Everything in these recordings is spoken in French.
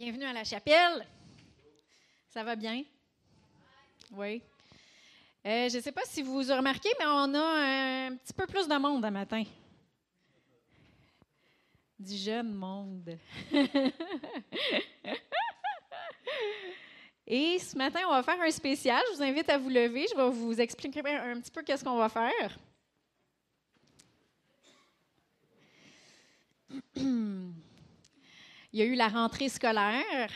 Bienvenue à la chapelle. Ça va bien? Oui. Euh, je ne sais pas si vous avez remarqué, mais on a un petit peu plus de monde ce matin. Du jeune monde. Et ce matin, on va faire un spécial. Je vous invite à vous lever. Je vais vous expliquer un petit peu qu'est-ce qu'on va faire. Il y a eu la rentrée scolaire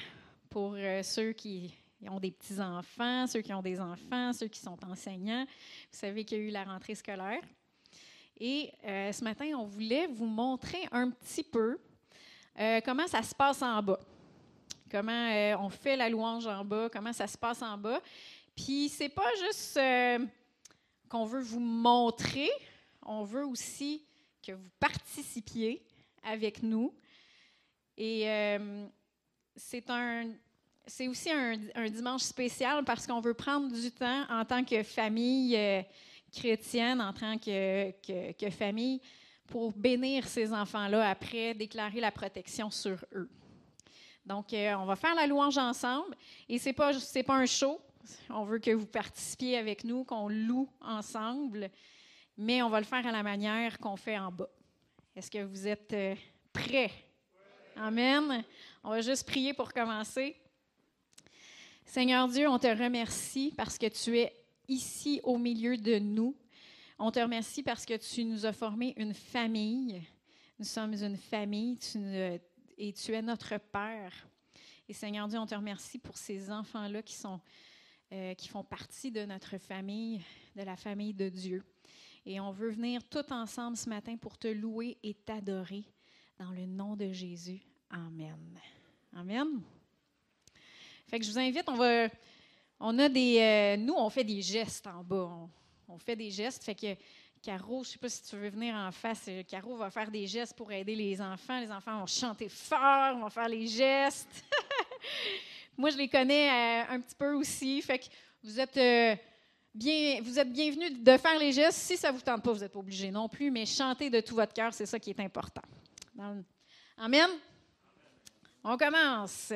pour euh, ceux qui ont des petits-enfants, ceux qui ont des enfants, ceux qui sont enseignants. Vous savez qu'il y a eu la rentrée scolaire. Et euh, ce matin, on voulait vous montrer un petit peu euh, comment ça se passe en bas. Comment on fait la louange en bas, comment ça se passe en bas. Puis, c'est pas juste qu'on veut vous montrer, on veut aussi que vous participiez avec nous. Et euh, c'est aussi un, dimanche spécial parce qu'on veut prendre du temps en tant que famille euh, chrétienne, en tant que, que, famille, pour bénir ces enfants-là après, déclarer la protection sur eux. Donc, euh, on va faire la louange ensemble. Et ce n'est pas, pas un show. On veut que vous participiez avec nous, qu'on loue ensemble, mais on va le faire à la manière qu'on fait en bas. Est-ce que vous êtes prêts? Amen. On va juste prier pour commencer. Seigneur Dieu, on te remercie parce que tu es ici au milieu de nous. On te remercie parce que tu nous as formé une famille. Nous sommes une famille et tu es notre Père. Et Seigneur Dieu, on te remercie pour ces enfants-là qui, sont, euh, qui font partie de notre famille, de la famille de Dieu. Et on veut venir tout ensemble ce matin pour te louer et t'adorer. Dans le nom de Jésus. Amen. Amen. Fait que je vous invite, on va. On a des. Euh, nous, on fait des gestes en bas. On, fait des gestes. Fait que Caro, je ne sais pas si tu veux venir en face. Euh, Caro va faire des gestes pour aider les enfants. Les enfants vont chanter fort, vont faire les gestes. Moi, je les connais euh, un petit peu aussi. Fait que vous êtes. Bien, vous êtes bienvenus de faire les gestes. Si ça ne vous tente pas, vous n'êtes pas obligé non plus, mais chanter de tout votre cœur, c'est ça qui est important. Amen. On commence.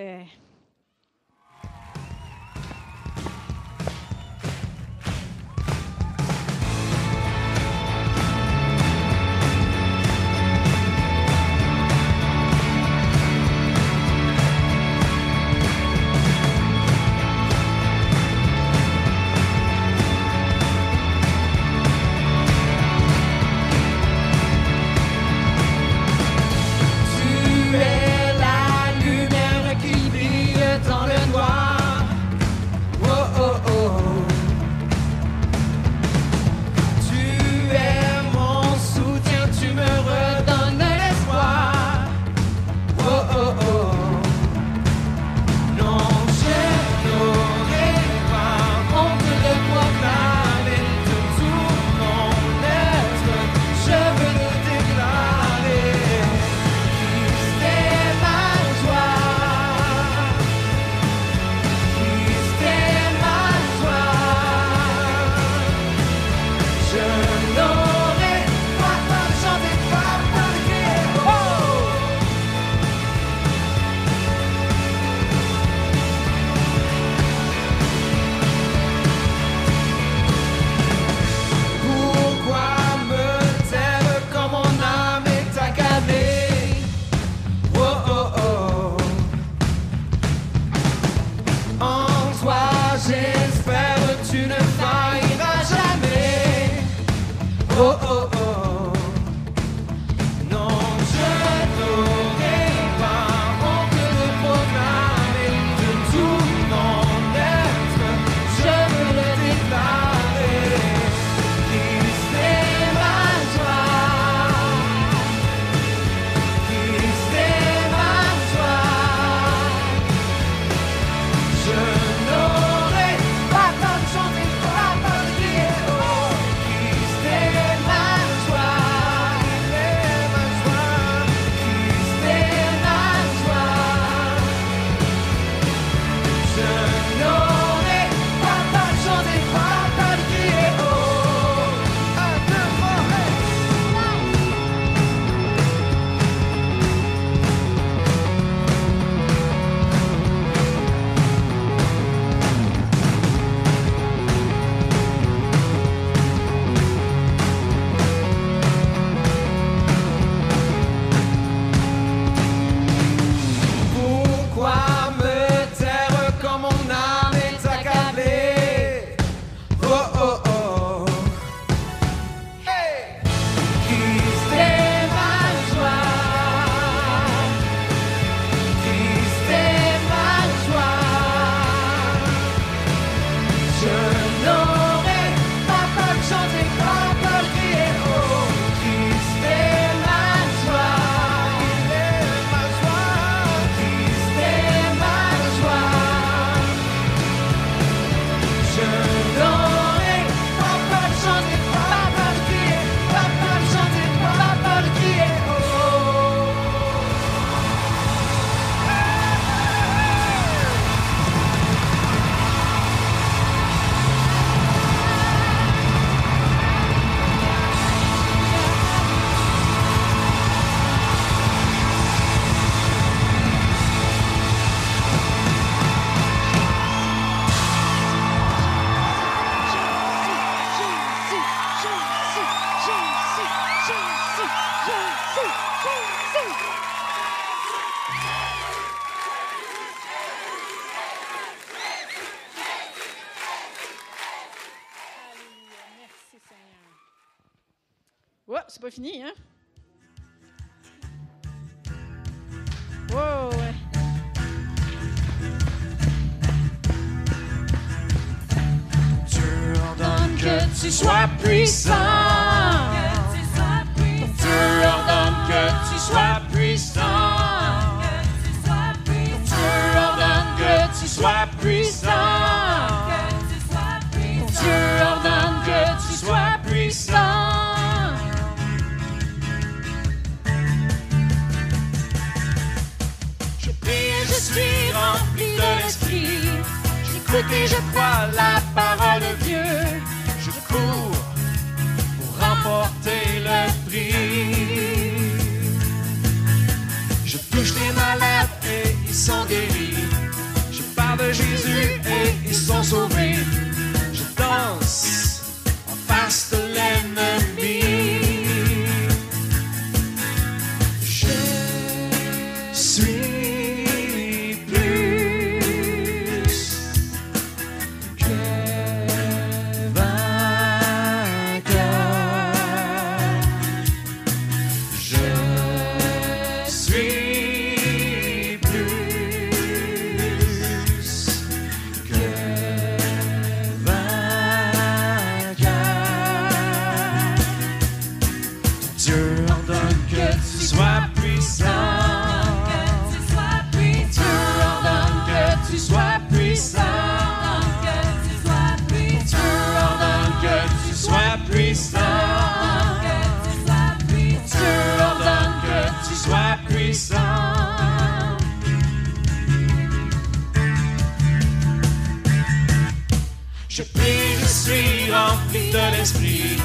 De l'esprit.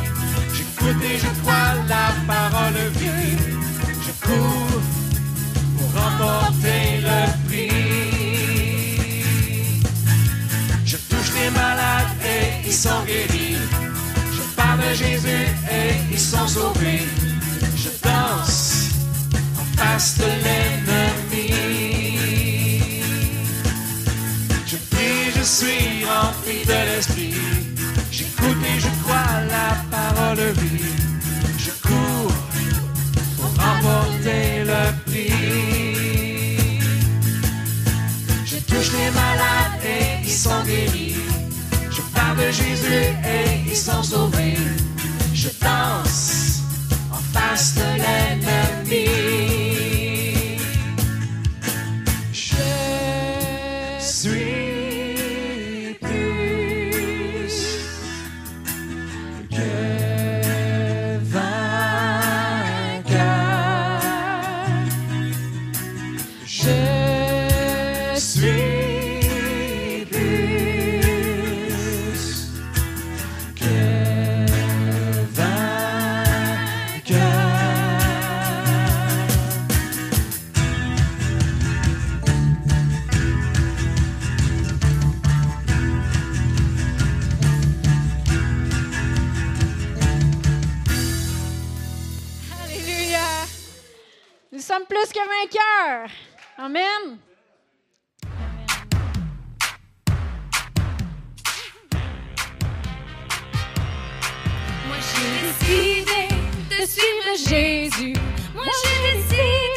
J'écoute et je crois la parole vie. Je cours pour remporter le prix. Je touche les malades et ils sont guéris. Je parle de Jésus et ils sont sauvés. Je danse en face de l'ennemi. Je prie, je suis rempli de l'esprit. J'écoute et je crois la parole vie. Je cours pour remporter le prix. Je touche les malades et ils sont guéris. Je parle de Jésus et ils sont sauvés. Je danse en face de l'ennemi. Moi j'ai décidé de suivre Jésus. Moi j'ai décidé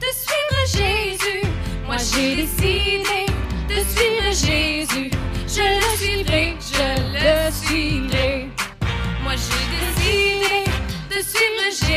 de suivre Jésus. Moi j'ai décidé de suivre Jésus. Je le suivrai, je le suivrai. Moi j'ai décidé de suivre Jésus.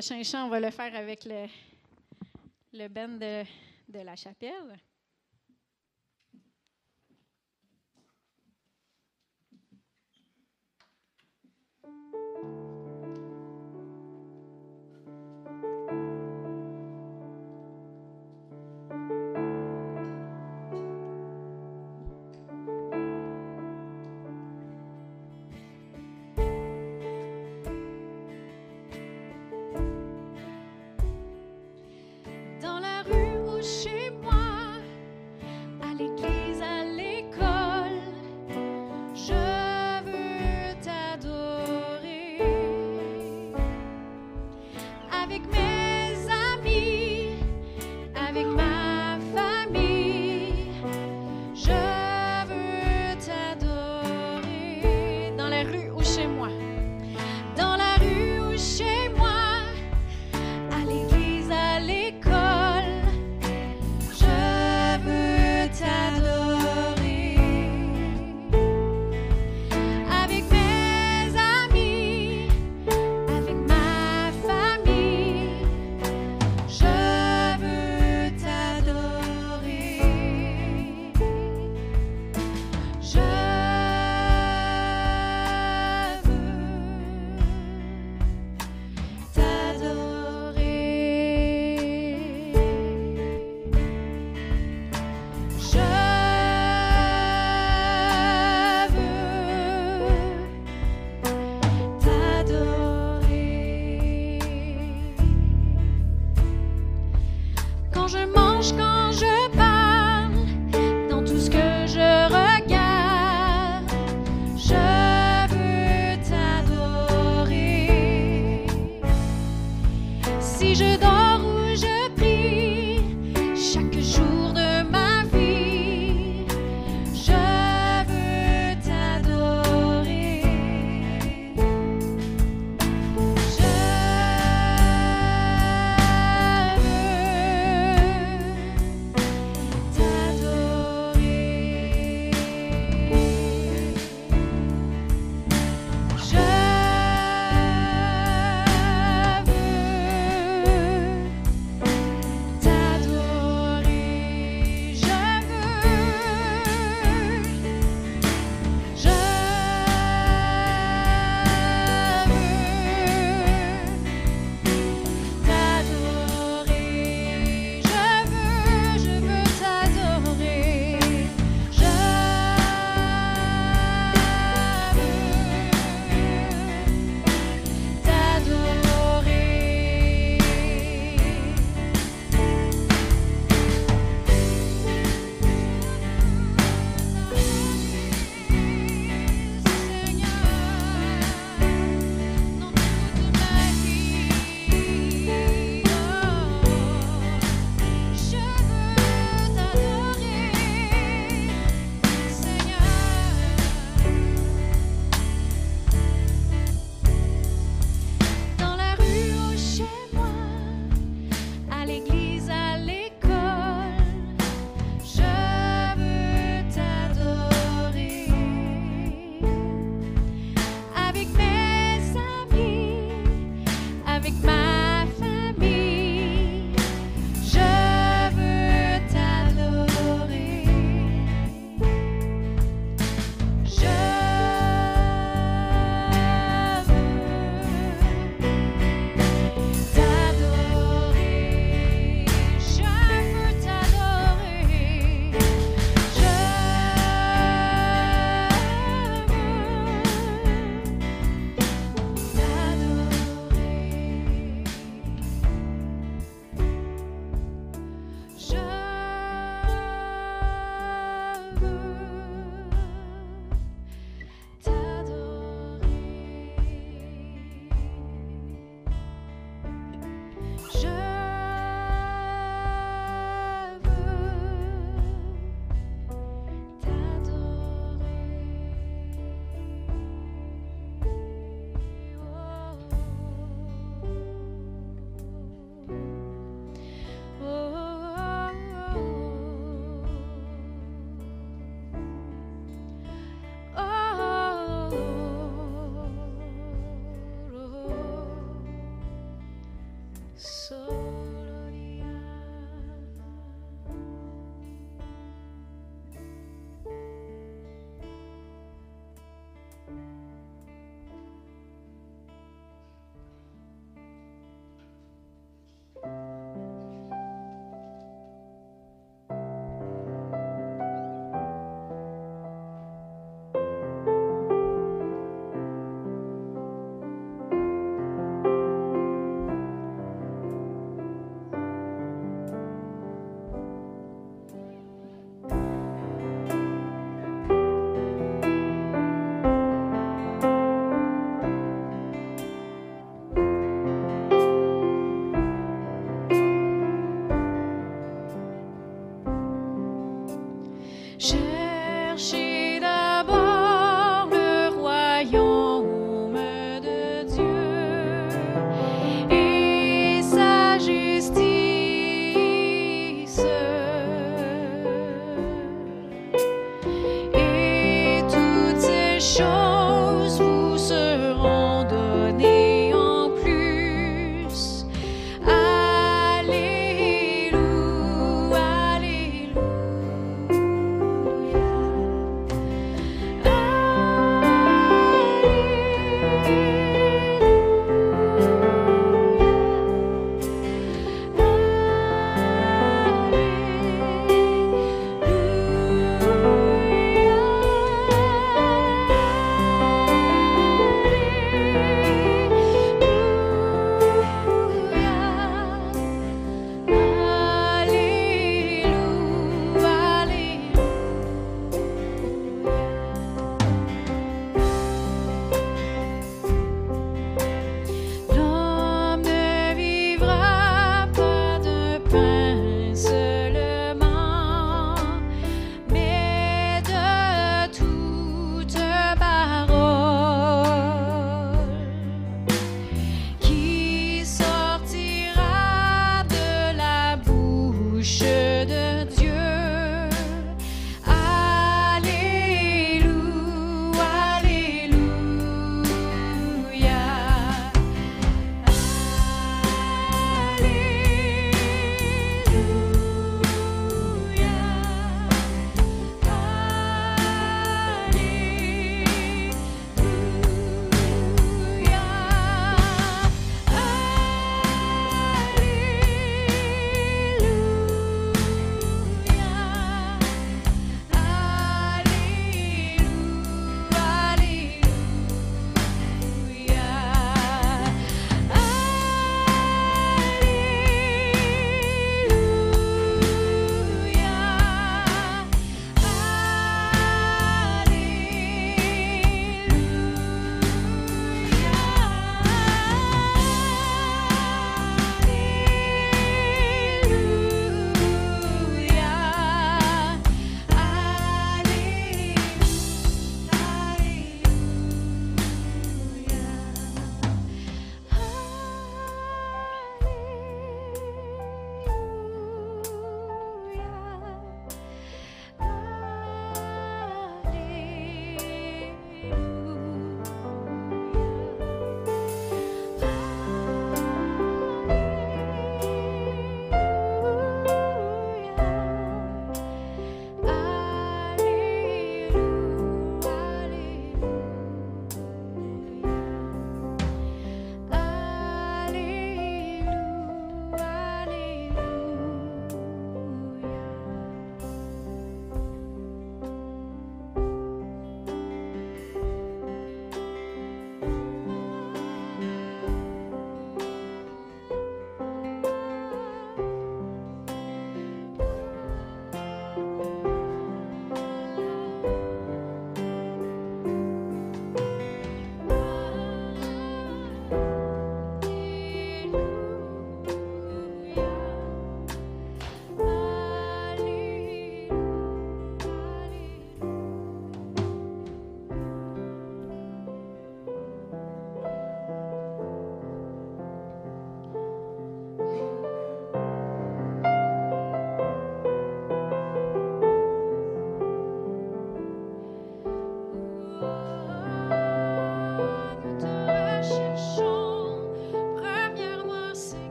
prochain chant, on va le faire avec le, le de la chapelle.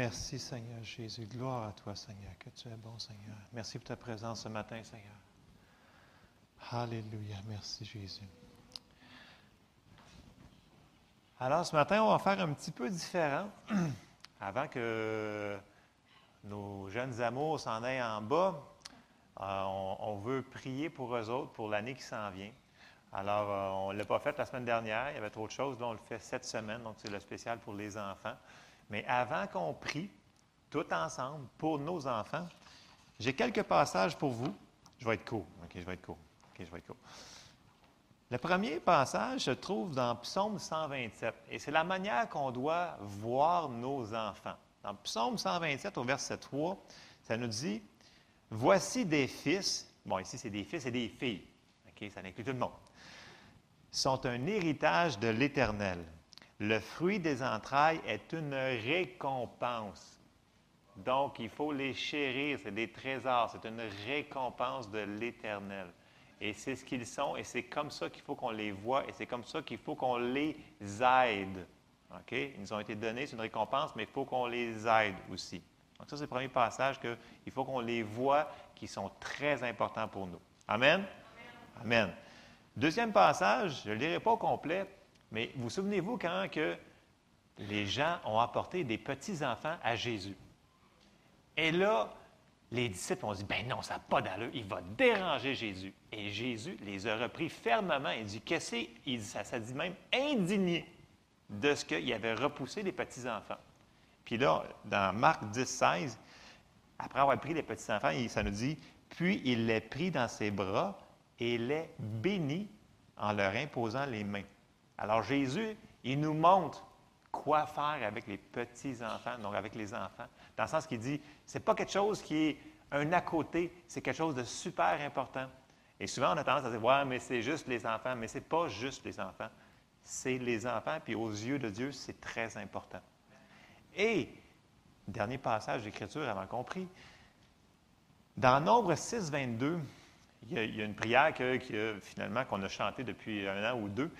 Merci Seigneur Jésus. Gloire à toi Seigneur, que tu es bon Seigneur. Merci pour ta présence ce matin Seigneur. Alléluia. Merci Jésus. Alors ce matin, on va faire un petit peu différent. Avant que nos jeunes amours s'en aillent en bas, euh, on, veut prier pour eux autres pour l'année qui s'en vient. Alors, euh, on ne l'a pas fait la semaine dernière, il y avait trop de choses. Là, on le fait cette semaine, donc c'est le spécial pour les enfants. Mais avant qu'on prie, tout ensemble, pour nos enfants, j'ai quelques passages pour vous. Je vais être court. OK, je vais être court. OK, je vais être court. Le premier passage se trouve dans Psaume 127. Et c'est la manière qu'on doit voir nos enfants. Dans Psaume 127, au verset 3, ça nous dit Voici des fils. Bon, ici, c'est des fils et des filles. OK, ça inclut tout le monde. Sont un héritage de l'Éternel. Le fruit des entrailles est une récompense. Donc, il faut les chérir, c'est des trésors, c'est une récompense de l'Éternel. Et c'est ce qu'ils sont, et c'est comme ça qu'il faut qu'on les voit, et c'est comme ça qu'il faut qu'on les aide. OK? Ils nous ont été donnés, c'est une récompense, mais il faut qu'on les aide aussi. Donc, ça, c'est le premier passage qu'il faut qu'on les voit, qui sont très importants pour nous. Amen? Amen. Deuxième passage, je ne le lirai pas au complet, mais vous souvenez-vous quand les gens ont apporté des petits-enfants à Jésus? Et là, les disciples ont dit, ben non, ça n'a pas d'allure, il va déranger Jésus. Et Jésus les a repris fermement. Il dit, qu'est-ce que c'est? Ça, ça dit même indigné de ce qu'il avait repoussé les petits-enfants. Puis là, dans Marc 10, 16, après avoir pris les petits-enfants, ça nous dit, puis il les prit dans ses bras et les bénit en leur imposant les mains. Alors Jésus, il nous montre quoi faire avec les petits-enfants, donc avec les enfants, dans le sens qu'il dit, ce n'est pas quelque chose qui est un à côté, c'est quelque chose de super important. Et souvent, on a tendance à dire, ouais, mais c'est juste les enfants, mais ce n'est pas juste les enfants, c'est les enfants, puis aux yeux de Dieu, c'est très important. Et, dernier passage d'Écriture avant qu'on prie, dans Nombre 6, 22, il y a, une prière finalement qu'on a chantée depuis un an ou deux,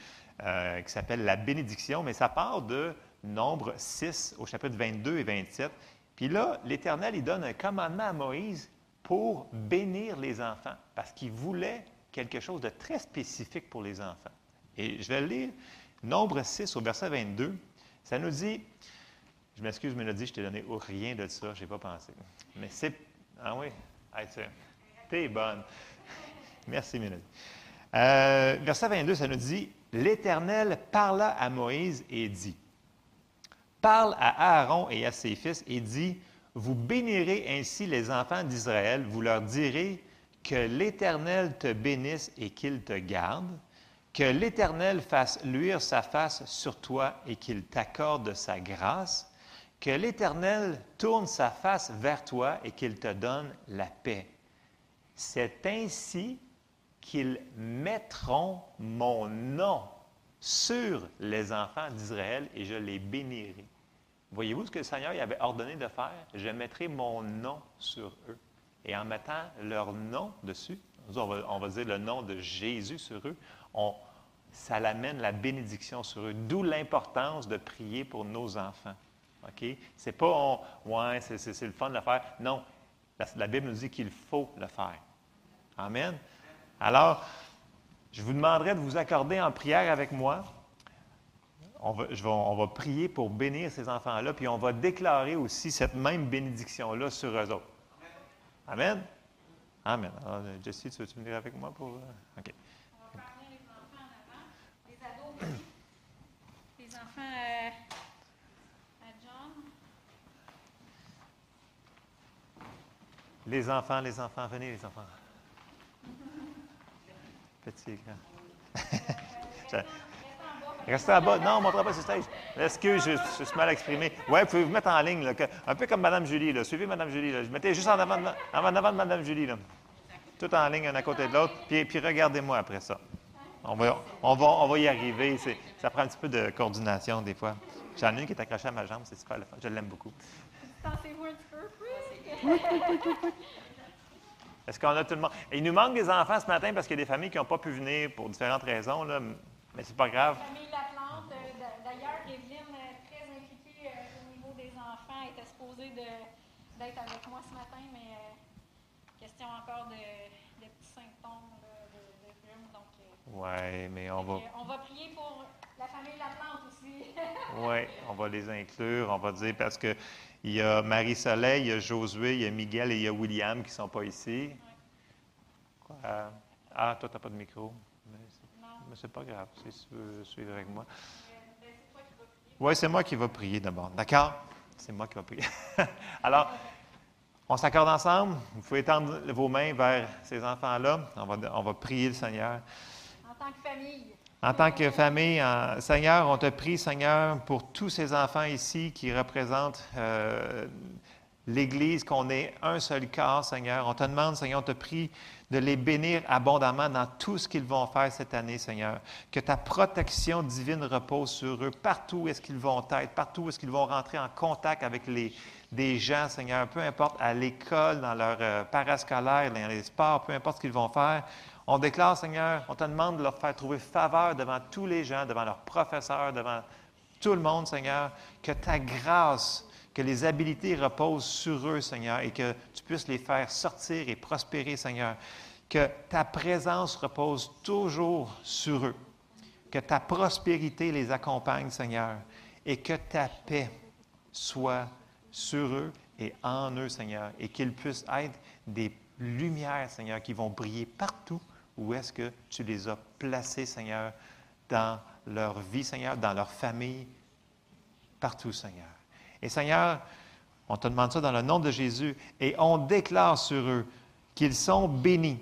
euh, qui s'appelle la bénédiction, mais ça part de Nombre 6 au chapitre 22 et 27. Puis là, l'Éternel, il donne un commandement à Moïse pour bénir les enfants, parce qu'il voulait quelque chose de très spécifique pour les enfants. Et je vais lire Nombre 6 au verset 22. Ça nous dit, je m'excuse, Mélodie, je t'ai donné rien de ça, je n'ai pas pensé. Mais c'est. Ah oui, t'es bonne. Merci, Mélodie. Euh, verset 22, ça nous dit L'Éternel parla à Moïse et dit Parle à Aaron et à ses fils et dit Vous bénirez ainsi les enfants d'Israël, vous leur direz que l'Éternel te bénisse et qu'il te garde, que l'Éternel fasse luire sa face sur toi et qu'il t'accorde sa grâce, que l'Éternel tourne sa face vers toi et qu'il te donne la paix. C'est ainsi qu'ils mettront mon nom sur les enfants d'Israël et je les bénirai. Voyez-vous ce que le Seigneur avait ordonné de faire? Je mettrai mon nom sur eux. Et en mettant leur nom dessus, on va, dire le nom de Jésus sur eux, on, ça l'amène la bénédiction sur eux. D'où l'importance de prier pour nos enfants. OK? C'est pas, on, ouais, c'est le fun de le faire. Non, la Bible nous dit qu'il faut le faire. Amen. Alors, je vous demanderai de vous accorder en prière avec moi. On va, je vais, on va prier pour bénir ces enfants-là, puis on va déclarer aussi cette même bénédiction-là sur eux autres. Amen? Amen. Alors, Jessie, tu veux-tu venir avec moi pour. OK. On va faire les enfants en avant, les ados aussi. Les enfants euh, à John. Les enfants, les enfants, venez, les enfants. Petit, grand. Restez en bas. Non, on ne montrera pas ce stage. Excuse, je, je, suis mal exprimé. Oui, vous pouvez vous mettre en ligne, là, que, un peu comme Mme Julie. Là. Suivez Mme Julie. Là. Je mettais juste en avant, de, en avant de Mme Julie. Là. Tout en ligne, un à côté de l'autre. Puis, puis regardez-moi après ça. On va, on va, on va y arriver. C'est, ça prend un petit peu de coordination des fois. J'en ai une qui est accrochée à ma jambe. C'est super le fun. Je l'aime beaucoup. Tentez-vous un petit peu. Est-ce qu'on a tout le monde? Et il nous manque des enfants ce matin parce qu'il y a des familles qui n'ont pas pu venir pour différentes raisons, là, mais c'est pas grave. Famille Laplante, euh, d'ailleurs, Evelyne est très impliquée euh, au niveau des enfants. supposé de- d'être avec moi ce matin, mais euh, question encore de, de petits symptômes là, de, de rhume. Donc, euh, Oui, mais on va, euh, on va prier pour la famille Laplante ouais, on va les inclure. On va dire parce que il y a Marie-Soleil, il y a Josué, il y a Miguel et il y a William qui ne sont pas ici. Quoi? Ah, toi, tu n'as pas de micro. Mais c'est- pas grave, si tu veux suivre avec moi. euh, c'est toi qui vas prier. Oui, c'est moi qui vais prier d'abord. D'accord? C'est moi qui vais prier. Alors, on s'accorde ensemble? Vous pouvez étendre vos mains vers ces enfants-là. On va, on va prier le Seigneur. En tant que famille, En tant que famille, Seigneur, on te prie, Seigneur, pour tous ces enfants ici qui représentent euh, l'Église, qu'on ait un seul corps, Seigneur. On te demande, Seigneur, on te prie de les bénir abondamment dans tout ce qu'ils vont faire cette année, Seigneur. Que ta protection divine repose sur eux, partout où est-ce qu'ils vont être, partout où est-ce qu'ils vont rentrer en contact avec des gens, Seigneur, peu importe à l'école, dans leur euh, parascolaire, dans les sports, peu importe ce qu'ils vont faire. On déclare, Seigneur, on te demande de leur faire trouver faveur devant tous les gens, devant leurs professeurs, devant tout le monde, Seigneur, que ta grâce, que les habiletés reposent sur eux, Seigneur, et que tu puisses les faire sortir et prospérer, Seigneur. Que ta présence repose toujours sur eux. Que ta prospérité les accompagne, Seigneur, et que ta paix soit sur eux et en eux, Seigneur, et qu'ils puissent être des lumières, Seigneur, qui vont briller partout où est-ce que tu les as placés, Seigneur, dans leur vie, Seigneur, dans leur famille, partout, Seigneur? Et Seigneur, on te demande ça dans le nom de Jésus et on déclare sur eux qu'ils sont bénis.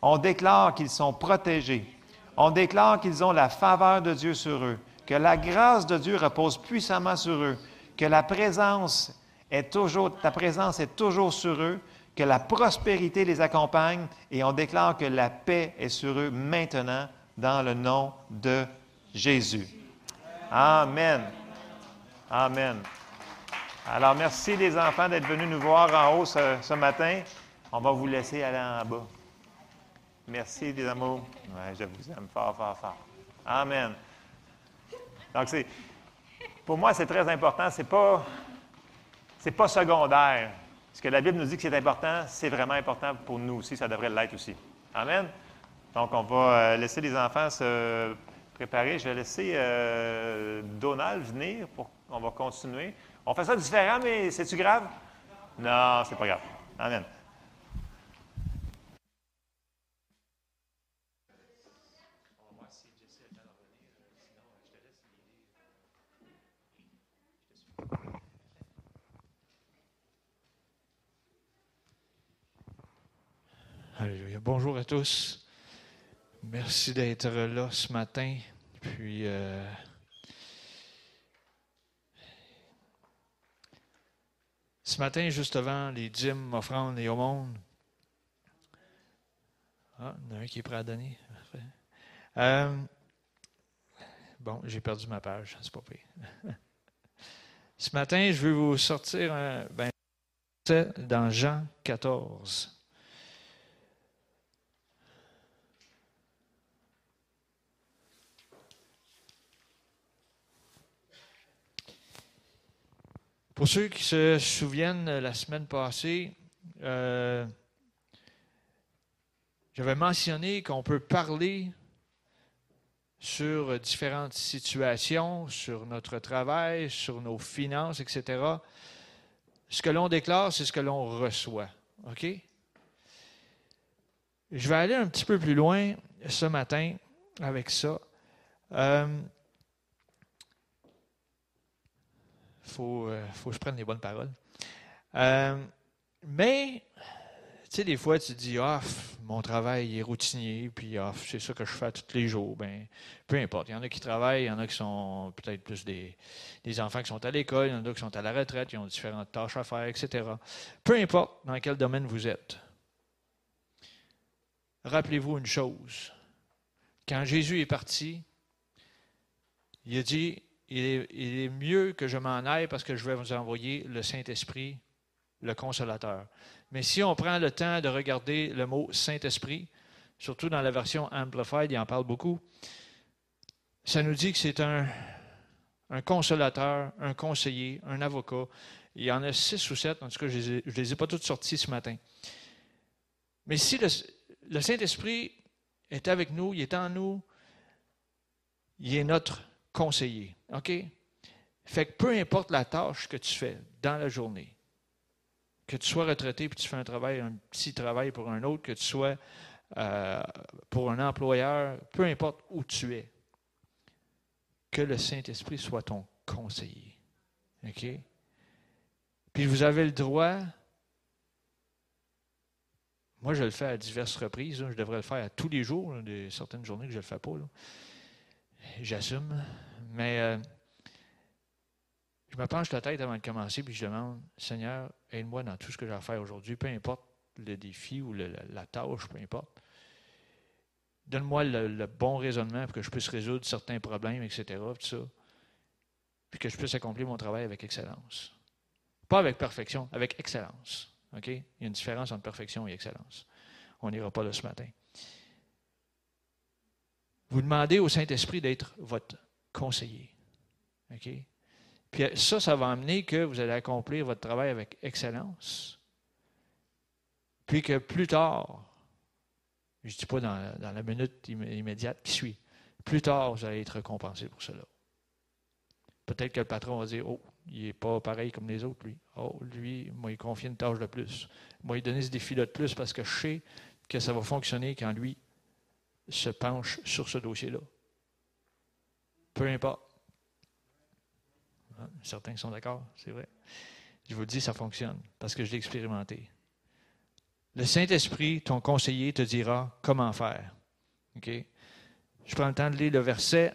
On déclare qu'ils sont protégés. On déclare qu'ils ont la faveur de Dieu sur eux, que la grâce de Dieu repose puissamment sur eux, que la présence est toujours, ta présence est toujours sur eux, que la prospérité les accompagne et on déclare que la paix est sur eux maintenant dans le nom de Jésus. Amen. Amen. Alors, merci les enfants d'être venus nous voir en haut ce, ce matin. On va vous laisser aller en bas. Merci les amours. Je vous aime fort, fort, fort. Amen. Donc, c'est, pour moi, c'est très important. Pas, c'est pas secondaire. Ce que la Bible nous dit que c'est important, c'est vraiment important pour nous aussi. Ça devrait l'être aussi. Amen. Donc, on va euh, laisser les enfants se préparer. Je vais laisser euh, Donald venir pour on va continuer. On fait ça différent, mais c'est-tu grave? Non, c'est pas grave. Amen. Alléluia. Bonjour à tous. Merci d'être là ce matin. Puis, euh, ce matin, juste avant les dîmes, offrandes et aumônes. Ah, il y en a un qui est prêt à donner. Euh, bon, j'ai perdu ma page, c'est pas pire. ce matin, je vais vous sortir un, ben, dans Jean 14. Pour ceux qui se souviennent, la semaine passée, euh, j'avais mentionné qu'on peut parler sur différentes situations, sur notre travail, sur nos finances, etc. Ce que l'on déclare, c'est ce que l'on reçoit. OK? Je vais aller un petit peu plus loin ce matin avec ça. Euh, faut, euh, faut que je prenne les bonnes paroles. Euh, mais, tu sais, des fois, tu dis, ah, mon travail est routinier, puis ah, c'est ça que je fais tous les jours. Ben, peu importe. Il y en a qui travaillent, il y en a qui sont peut-être plus des, des enfants qui sont à l'école, il y en a qui sont à la retraite, ils ont différentes tâches à faire, etc. Peu importe dans quel domaine vous êtes. Rappelez-vous une chose. Quand Jésus est parti, il a dit, il est, mieux que je m'en aille parce que je vais vous envoyer le Saint-Esprit, le Consolateur. Mais si on prend le temps de regarder le mot Saint-Esprit, surtout dans la version Amplified, il en parle beaucoup, ça nous dit que c'est un, un consolateur, un conseiller, un avocat. Il y en a six ou sept, en tout cas, je ne les, ai pas toutes sorties ce matin. Mais si le, le Saint-Esprit est avec nous, il est en nous, il est notre conseiller. OK? Fait que peu importe la tâche que tu fais dans la journée, que tu sois retraité puis tu fais un travail, un petit travail pour un autre, que tu sois euh, pour un employeur, peu importe où tu es, que le Saint-Esprit soit ton conseiller. OK? Puis vous avez le droit, moi je le fais à diverses reprises, je devrais le faire à tous les jours, des certaines journées que je ne le fais pas. J'assume. Mais euh, je me penche la tête avant de commencer, puis je demande, Seigneur, aide-moi dans tout ce que j'ai à faire aujourd'hui, peu importe le défi ou la, tâche, peu importe. Donne-moi le, bon raisonnement pour que je puisse résoudre certains problèmes, etc. Tout puis que je puisse accomplir mon travail avec excellence. Pas avec perfection, avec excellence. Il y a une différence entre perfection et excellence. On n'ira pas là ce matin. Vous demandez au Saint-Esprit d'être votre conseiller. OK? Puis ça, ça va amener que vous allez accomplir votre travail avec excellence. Puis que plus tard, je ne dis pas dans, la minute immédiate qui suit, plus tard, vous allez être récompensé pour cela. Peut-être que le patron va dire Oh, il n'est pas pareil comme les autres, lui. Oh, lui, moi, il confie une tâche de plus. Moi, il donne ce défi-là de plus parce que je sais que ça va fonctionner quand lui se penche sur ce dossier-là. Peu importe. Ah, certains sont d'accord, c'est vrai. Je vous le dis, ça fonctionne parce que je l'ai expérimenté. Le Saint-Esprit, ton conseiller, te dira comment faire. Je prends le temps de lire le verset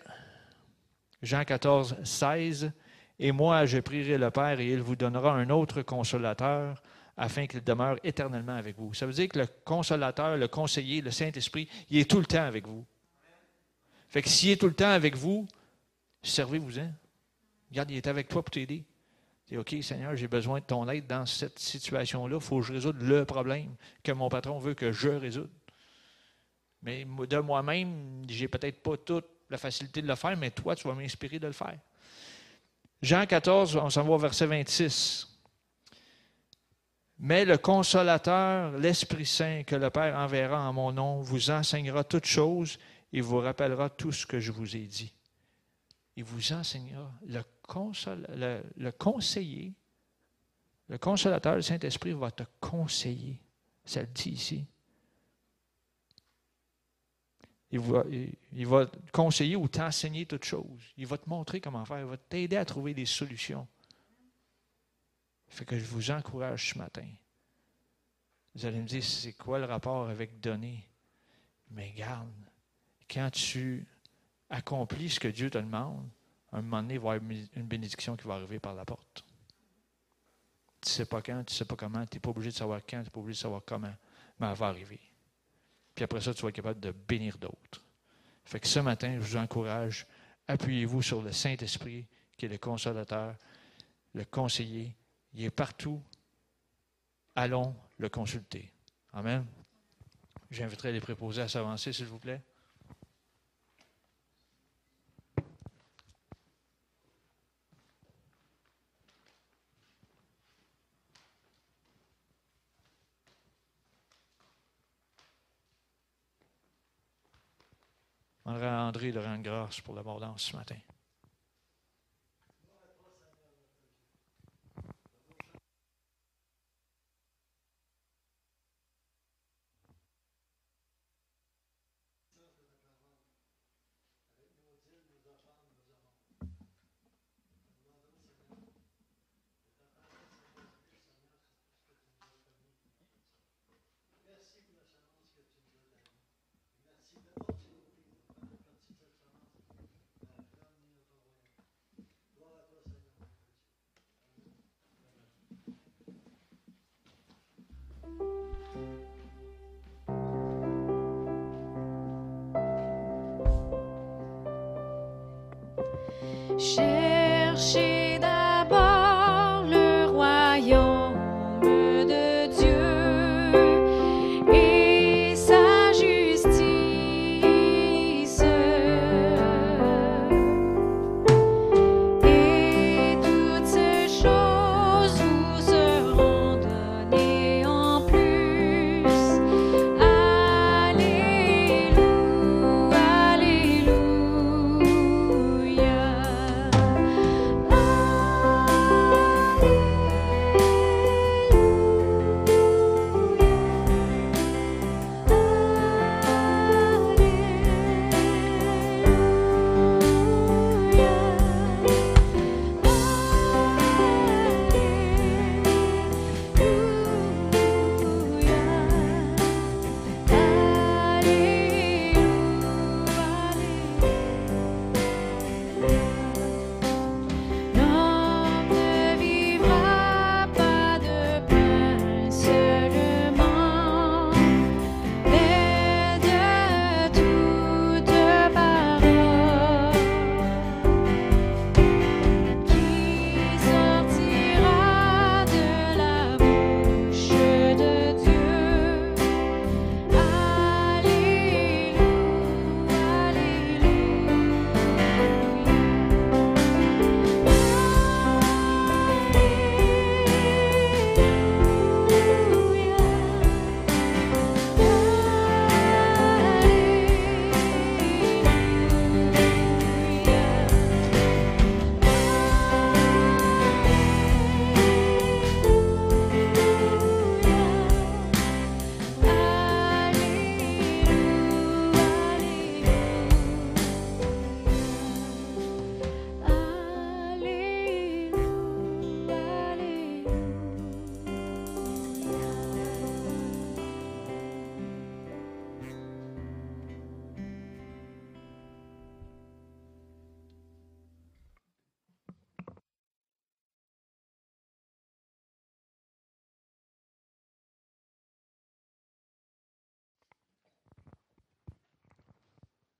Jean 14, 16. Et moi, je prierai le Père et il vous donnera un autre consolateur afin qu'il demeure éternellement avec vous. Ça veut dire que le consolateur, le conseiller, le Saint-Esprit, il est tout le temps avec vous. Fait que s'il est tout le temps avec vous, servez-vous-en. Regarde, il est avec toi pour t'aider. Dis, OK, Seigneur, j'ai besoin de ton aide dans cette situation-là. Il faut que je résolve le problème que mon patron veut que je résolve. Mais de moi-même, j'ai peut-être pas toute la facilité de le faire, mais toi, tu vas m'inspirer de le faire. Jean 14, on s'en va au verset 26. Mais le consolateur, l'Esprit Saint que le Père enverra en mon nom, vous enseignera toutes choses et vous rappellera tout ce que je vous ai dit. Il vous enseignera. Le, le, conseiller, le consolateur, le Saint-Esprit va te conseiller. Ça le dit ici. Il va, il va te conseiller ou t'enseigner toutes choses. Il va te montrer comment faire. Il va t'aider à trouver des solutions. Fait que je vous encourage ce matin. Vous allez me dire, c'est quoi le rapport avec donner? Mais garde, quand tu accomplis ce que Dieu te demande, un moment donné, il va y avoir une bénédiction qui va arriver par la porte. Tu ne sais pas quand, tu ne sais pas comment, tu n'es pas obligé de savoir quand, tu n'es pas obligé de savoir comment, mais elle va arriver. Puis après ça, tu vas être capable de bénir d'autres. Fait que ce matin, je vous encourage, appuyez-vous sur le Saint-Esprit, qui est le consolateur, le conseiller, il est partout. Allons le consulter. Amen. J'inviterai les préposés à s'avancer, s'il vous plaît. André rendre grâce pour l'abondance ce matin.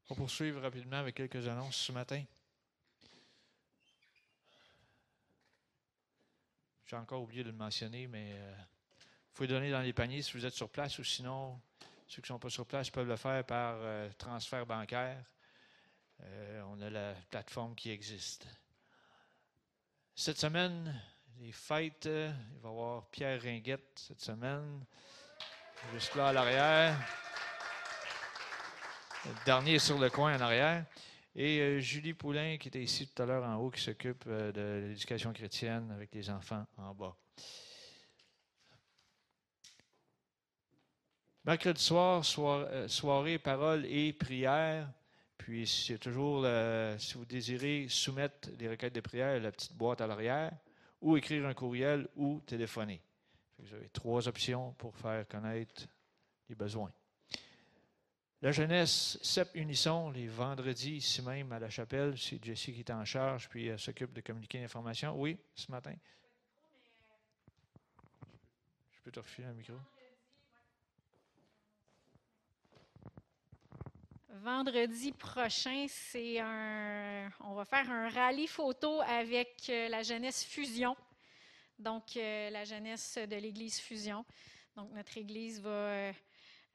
On va poursuivre rapidement avec quelques annonces ce matin. J'ai encore oublié de le mentionner, mais euh, vous pouvez donner dans les paniers si vous êtes sur place ou sinon, ceux qui ne sont pas sur place peuvent le faire par euh, transfert bancaire. Euh, on a la plateforme qui existe. Cette semaine, les fêtes, euh, il va y avoir Pierre Ringuette cette semaine, juste là à l'arrière. Dernier sur le coin en arrière. Et euh, Julie Poulain, qui était ici tout à l'heure en haut, qui s'occupe euh, de l'éducation chrétienne avec les enfants en bas. Mercredi soir, euh, soirée, parole et prière. Puis, toujours, si vous désirez soumettre les requêtes de prière, la petite boîte à l'arrière, ou écrire un courriel ou téléphoner. Vous avez trois options pour faire connaître les besoins. La jeunesse, CEP Unisson, les vendredis, ici même à la chapelle, c'est Jessie qui est en charge, puis elle s'occupe de communiquer l'information. Oui, ce matin. Je peux te refiler un micro? Vendredi prochain, c'est un. On va faire un rallye photo avec euh, la jeunesse Fusion. Donc, euh, la jeunesse de l'Église Fusion. Donc, notre Église va euh,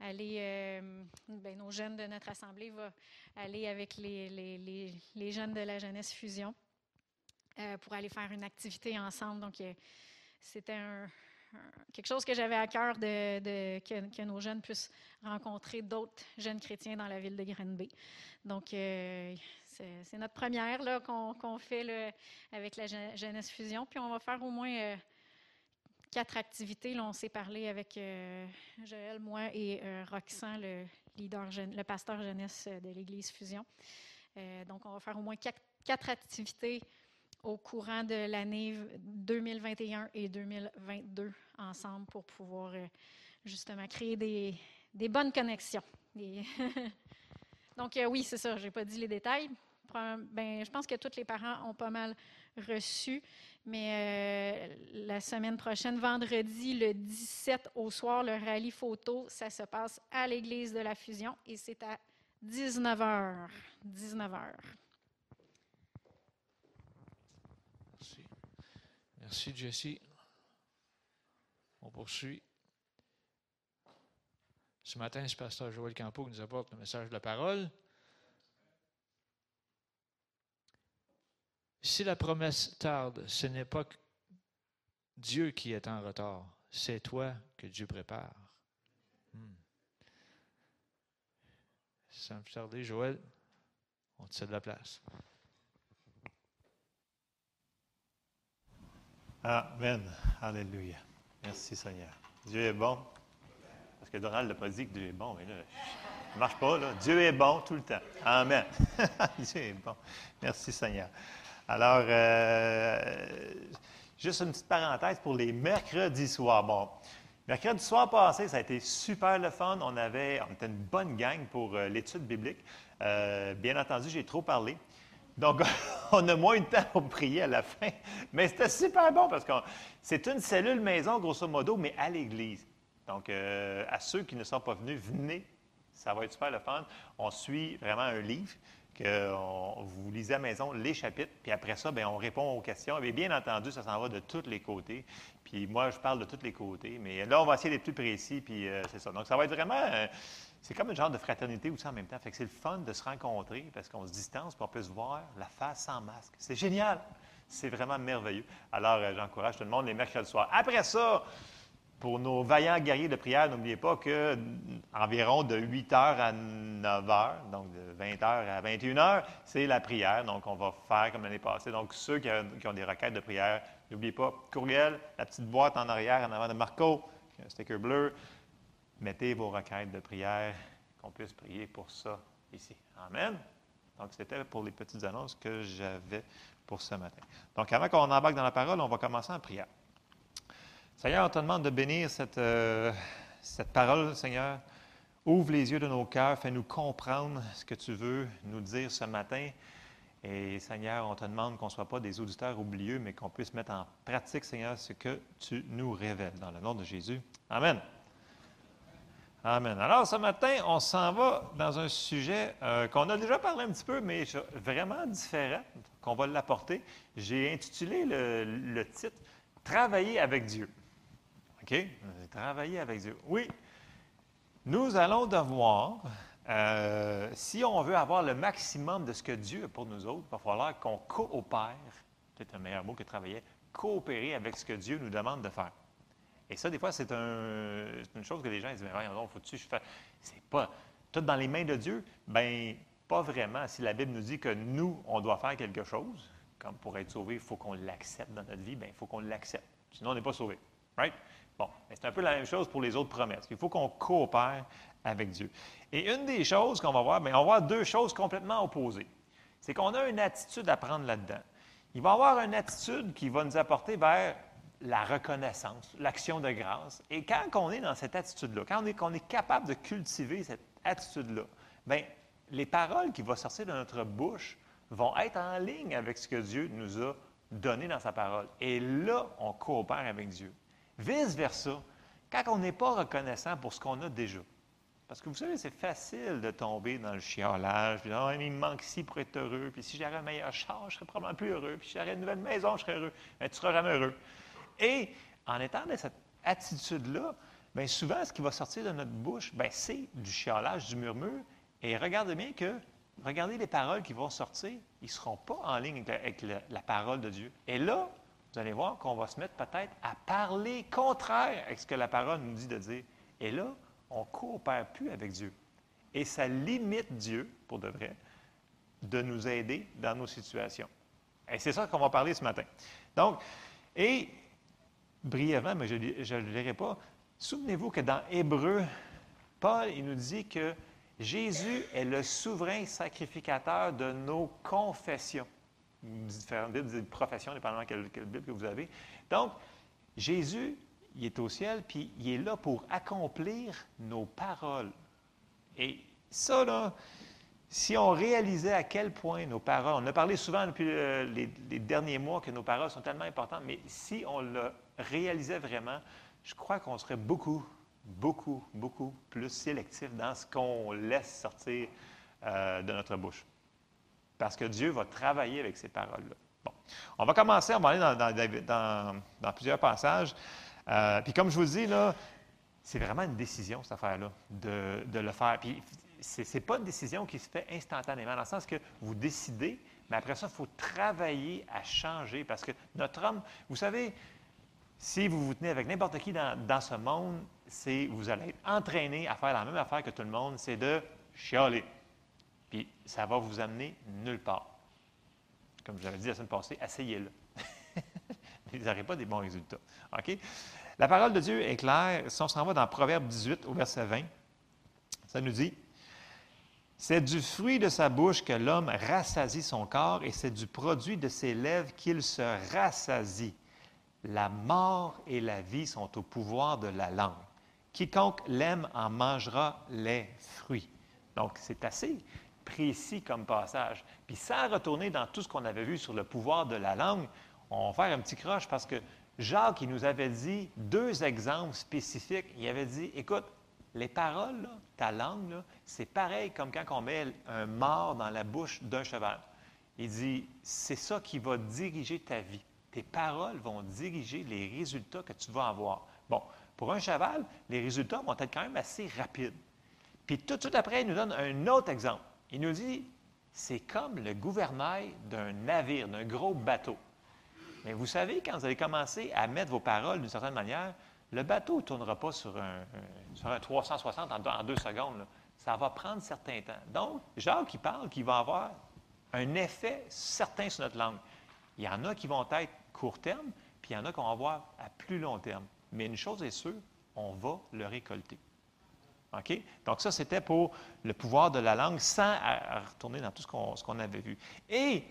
aller. euh, ben, nos jeunes de notre assemblée vont aller avec les, les- les- les jeunes de la jeunesse Fusion euh, pour aller faire une activité ensemble. Donc, euh, c'était quelque chose que j'avais à cœur de, que, nos jeunes puissent rencontrer d'autres jeunes chrétiens dans la ville de Granby. Donc, c'est notre première qu'on qu'on fait avec la Je- Jeunesse Fusion. Puis, on va faire au moins quatre activités. Là, on s'est parlé avec euh, Joël, moi et euh, Roxane, le, pasteur jeunesse de l'Église Fusion. Euh, donc, on va faire au moins quatre, activités au courant de l'année 2021 et 2022 ensemble pour pouvoir euh, justement créer des, bonnes connexions. Donc euh, oui, c'est ça, je n'ai pas dit les détails. Ben, je pense que tous les parents ont pas mal reçu, mais euh, la semaine prochaine, vendredi, le 17 au soir, le rallye photo, ça se passe à l'église de la Fusion et c'est à 19h. 19h. Merci. Merci, Jessie. On poursuit. Ce matin, c'est pasteur Joël Campo qui nous apporte le message de la parole. Si la promesse tarde, ce n'est pas Dieu qui est en retard, c'est toi que Dieu prépare. Hmm. Sans plus tarder, Joël, on te cède la place. Amen. Alléluia. Merci Seigneur. Dieu est bon. Parce que Donald n'a pas dit que Dieu est bon, mais là, ça marche pas. Dieu est bon tout le temps. Amen. Dieu est bon. Merci Seigneur. Alors, euh, juste une petite parenthèse pour les mercredis soirs. Bon, mercredi soir passé, ça a été super le fun. On avait, on était une bonne gang pour euh, l'étude biblique. Euh, bien entendu, j'ai trop parlé. Donc, on a moins de temps pour prier à la fin. Mais c'était super bon parce que c'est une cellule maison, grosso modo, mais à l'église. Donc, à ceux qui ne sont pas venus, venez. Ça va être super le fun. On suit vraiment un livre que on- vous lisez à la maison, les chapitres, puis après ça, bien, on répond aux questions. Et bien entendu, ça s'en va de tous les côtés. Puis moi, je parle de tous les côtés. Mais là, on va essayer d'être plus précis, puis euh, c'est ça. Donc, ça va être vraiment... euh, c'est comme un genre de fraternité aussi en même temps. Fait que c'est le fun de se rencontrer parce qu'on se distance, puis on peut se voir la face sans masque. C'est génial. C'est vraiment merveilleux. Alors, euh, j'encourage tout le monde les mercredis soirs. Après ça, pour nos vaillants guerriers de prière, n'oubliez pas que mm, environ de 8 h à 9 h, donc de 20 h à 21 h, c'est la prière. Donc, on va faire comme l'année passée. Donc, ceux qui ont, qui ont des requêtes de prière, n'oubliez pas, courriel, la petite boîte en arrière, en avant de Marco, un sticker bleu. Mettez vos requêtes de prière, qu'on puisse prier pour ça ici. Amen. Donc, c'était pour les petites annonces que j'avais pour ce matin. Donc, avant qu'on embarque dans la parole, on va commencer en prière. Seigneur, on te demande de bénir cette, euh, cette parole, Seigneur. Ouvre les yeux de nos cœurs, fais-nous comprendre ce que tu veux nous dire ce matin. Et Seigneur, on te demande qu'on ne soit pas des auditeurs oublieux, mais qu'on puisse mettre en pratique, Seigneur, ce que tu nous révèles. Dans le nom de Jésus. Amen. Amen. Alors, ce matin, on s'en va dans un sujet euh, qu'on a déjà parlé un petit peu, mais vraiment différent, qu'on va l'apporter. J'ai intitulé le, le titre Travailler avec Dieu. OK? Avec Dieu. Oui, nous allons devoir, euh, si on veut avoir le maximum de ce que Dieu a pour nous autres, il va falloir qu'on coopère, peut-être un meilleur mot que travailler, coopérer avec ce que Dieu nous demande de faire. Et ça, des fois, c'est un- c'est une chose que les gens disent, mais donc, faut-tu je fasse? C'est pas tout dans les mains de Dieu? Ben, pas vraiment. Si la Bible nous dit que nous, on doit faire quelque chose, comme pour être sauvé, il faut qu'on l'accepte dans notre vie, ben, il faut qu'on l'accepte. Sinon, on n'est pas sauvé. Right? Bon, c'est un peu la même chose pour les autres promesses. Il faut qu'on coopère avec Dieu. Et une des choses qu'on va voir, bien, on va voir deux choses complètement opposées. C'est qu'on a une attitude à prendre là-dedans. Il va y avoir une attitude qui va nous apporter vers la reconnaissance, l'action de grâce. Et quand on est dans cette attitude-là, quand on est capable de cultiver cette attitude-là, bien, les paroles qui vont sortir de notre bouche vont être en ligne avec ce que Dieu nous a donné dans sa parole. Et là, on coopère avec Dieu. Vice-versa, quand on n'est pas reconnaissant pour ce qu'on a déjà. Parce que vous savez, c'est facile de tomber dans le chiolage, puis mais il me manque ci pour être heureux, puis si j'avais un meilleur char, je serais probablement plus heureux, puis si j'avais une nouvelle maison, je serais heureux. Mais tu seras jamais heureux. Et en étant dans cette attitude-là, bien souvent, ce qui va sortir de notre bouche, bien, c'est du chiolage, du murmure. Et regardez bien que, regardez les paroles qui vont sortir, ils ne seront pas en ligne avec la- la parole de Dieu. Et là, vous allez voir qu'on va se mettre peut-être à parler contraire à ce que la parole nous dit de dire. Et là, on ne coopère plus avec Dieu. Et ça limite Dieu, pour de vrai, de nous aider dans nos situations. Et c'est ça qu'on va parler ce matin. Donc, et brièvement, mais je ne le lirai pas, souvenez-vous que dans Hébreu, Paul, il nous dit que Jésus est le souverain sacrificateur de nos confessions. Différentes Bibles professions, dépendamment quelle, quelle Bible que vous avez. Donc, Jésus, il est au ciel, puis il est là pour accomplir nos paroles. Et ça, là, si on réalisait à quel point nos paroles, on a parlé souvent depuis euh, les, les derniers mois que nos paroles sont tellement importantes, mais si on le réalisait vraiment, je crois qu'on serait beaucoup, beaucoup, beaucoup plus sélectif dans ce qu'on laisse sortir euh, de notre bouche. Parce que Dieu va travailler avec ces paroles-là. Bon, on va commencer, on va aller dans, plusieurs passages. Euh, puis comme je vous dis, là, c'est vraiment une décision, cette affaire-là, de, le faire. Puis c'est n'est pas une décision qui se fait instantanément, dans le sens que vous décidez, mais après ça, il faut travailler à changer. Parce que notre homme, vous savez, si vous vous tenez avec n'importe qui dans, dans ce monde, c'est vous allez être entraîné à faire la même affaire que tout le monde, c'est de chialer. Puis ça va vous amener nulle part. Comme je l'avais dit la semaine passée, essayez-le. Vous n'aurez pas des bons résultats. OK? La parole de Dieu est claire. Si on s'en va dans Proverbe 18 au verset 20, ça nous dit C'est du fruit de sa bouche que l'homme rassasie son corps, et c'est du produit de ses lèvres qu'il se rassasie. La mort et la vie sont au pouvoir de la langue. Quiconque l'aime en mangera les fruits. Donc, c'est assez précis comme passage. Puis sans retourner dans tout ce qu'on avait vu sur le pouvoir de la langue, on va faire un petit croche parce que Jacques, il nous avait dit deux exemples spécifiques. Il avait dit, écoute, les paroles, ta langue, c'est pareil comme quand on met un mort dans la bouche d'un cheval. Il dit, c'est ça qui va diriger ta vie. Tes paroles vont diriger les résultats que tu vas avoir. Bon, pour un cheval, les résultats vont être quand même assez rapides. Puis tout de suite après, il nous donne un autre exemple. Il nous dit, c'est comme le gouvernail d'un navire, d'un gros bateau. Mais vous savez, quand vous allez commencer à mettre vos paroles d'une certaine manière, le bateau ne tournera pas sur un, sur un 360 en deux, secondes. Ça va prendre certain temps. Donc, Jacques qui parle qu'il va avoir un effet certain sur notre langue. Il y en a qui vont être court terme, puis il y en a qu'on va voir à plus long terme. Mais une chose est sûre, on va le récolter. Donc, ça, c'était pour le pouvoir de la langue sans retourner dans tout ce qu'on avait vu. Et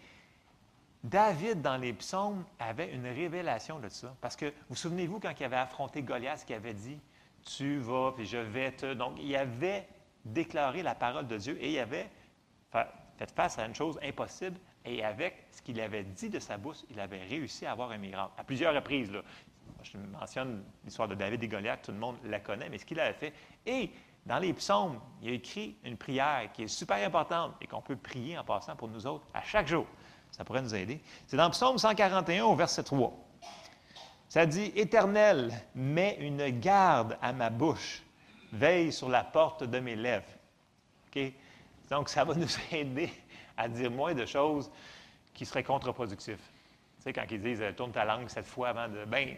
David, dans les psaumes, avait une révélation de ça. Parce que, vous souvenez-vous, quand il avait affronté Goliath, qui avait dit Tu vas, puis je vais te. Donc, il avait déclaré la parole de Dieu et il avait fa- fait face à une chose impossible. Et avec ce qu'il avait dit de sa bouche, il avait réussi à avoir un miracle. À plusieurs reprises. Là. Je mentionne l'histoire de David et Goliath, tout le monde la connaît, mais ce qu'il avait fait. Et Dans les psaumes, il a écrit une prière qui est super importante et qu'on peut prier en passant pour nous autres à chaque jour. Ça pourrait nous aider. C'est dans Psaume 141 au verset 3. Ça dit Éternel, mets une garde à ma bouche, veille sur la porte de mes lèvres. Donc, ça va nous aider à dire moins de choses qui seraient contre-productives. Tu sais, quand ils disent tourne ta langue cette fois avant de. Ben,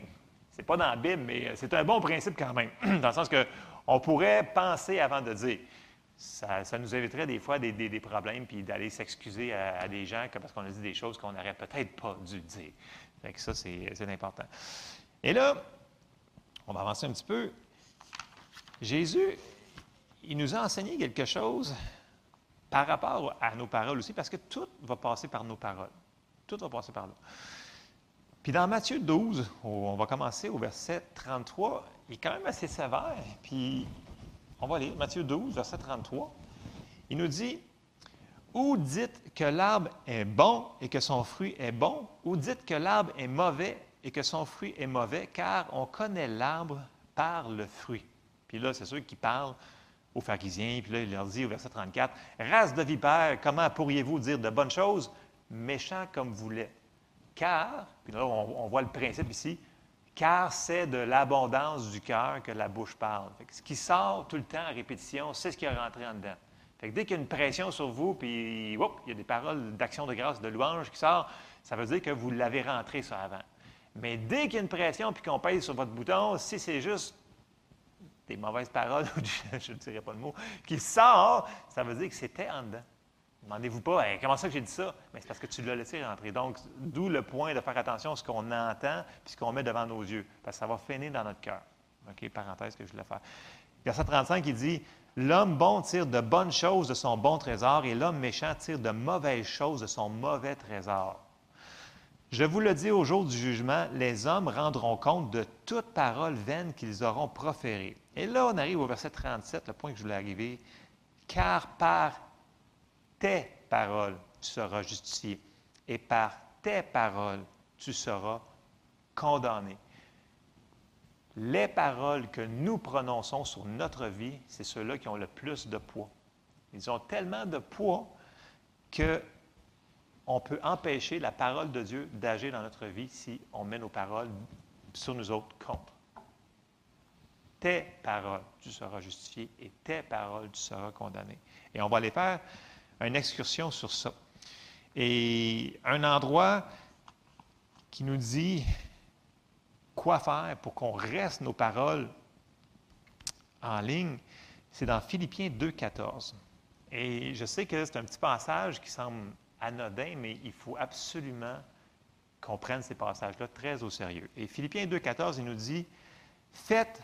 c'est pas dans la Bible, mais c'est un bon principe quand même. dans le sens que on pourrait penser avant de dire. Ça, nous éviterait des fois des, problèmes puis d'aller s'excuser à, des gens parce qu'on a dit des choses qu'on n'aurait peut-être pas dû dire. Fait ça, c'est important. Et là, on va avancer un petit peu. Jésus, il nous a enseigné quelque chose par rapport à nos paroles aussi, parce que tout va passer par nos paroles. Tout va passer par là. Puis dans Matthieu 12, on va commencer au verset 33, il est quand même assez sévère. Puis on va lire Matthieu 12, verset 33. Il nous dit Ou dites que l'arbre est bon et que son fruit est bon, ou dites que l'arbre est mauvais et que son fruit est mauvais, car on connaît l'arbre par le fruit. Puis là, c'est ceux qui parlent aux pharisiens, puis là, il leur dit au verset 34 Race de vipères, comment pourriez-vous dire de bonnes choses, méchants comme vous l'êtes car, puis là, on, voit le principe ici, car c'est de l'abondance du cœur que la bouche parle. ce qui sort tout le temps en répétition, c'est ce qui est rentré en dedans. Fait dès qu'il y a une pression sur vous, puis il y a des paroles d'action de grâce, de louange qui sortent, ça veut dire que vous l'avez rentré ça avant. Mais dès qu'il y a une pression puis qu'on pèse sur votre bouton, si c'est juste des mauvaises paroles, je ne dirais pas le mot, qui sort, ça veut dire que c'était en dedans. Demandez-vous pas, comment ça que j'ai dit ça? Mais c'est parce que tu l'as laissé rentrer. Donc, d'où le point de faire attention à ce qu'on entend et ce qu'on met devant nos yeux, parce que ça va finir dans notre cœur. OK, parenthèse que je voulais faire. Verset 35, il dit L'homme bon tire de bonnes choses de son bon trésor et l'homme méchant tire de mauvaises choses de son mauvais trésor. Je vous le dis au jour du jugement, les hommes rendront compte de toute parole vaine qu'ils auront proférée. Et là, on arrive au verset 37, le point que je voulais arriver. Car par tes paroles, tu seras justifié. Et par tes paroles, tu seras condamné. Les paroles que nous prononçons sur notre vie, c'est ceux-là qui ont le plus de poids. Ils ont tellement de poids que on peut empêcher la parole de Dieu d'agir dans notre vie si on met nos paroles sur nous autres contre. Tes paroles, tu seras justifié et tes paroles, tu seras condamné. Et on va les faire une excursion sur ça. Et un endroit qui nous dit quoi faire pour qu'on reste nos paroles en ligne, c'est dans Philippiens 2.14. Et je sais que c'est un petit passage qui semble anodin, mais il faut absolument qu'on prenne ces passages-là très au sérieux. Et Philippiens 2.14, il nous dit, faites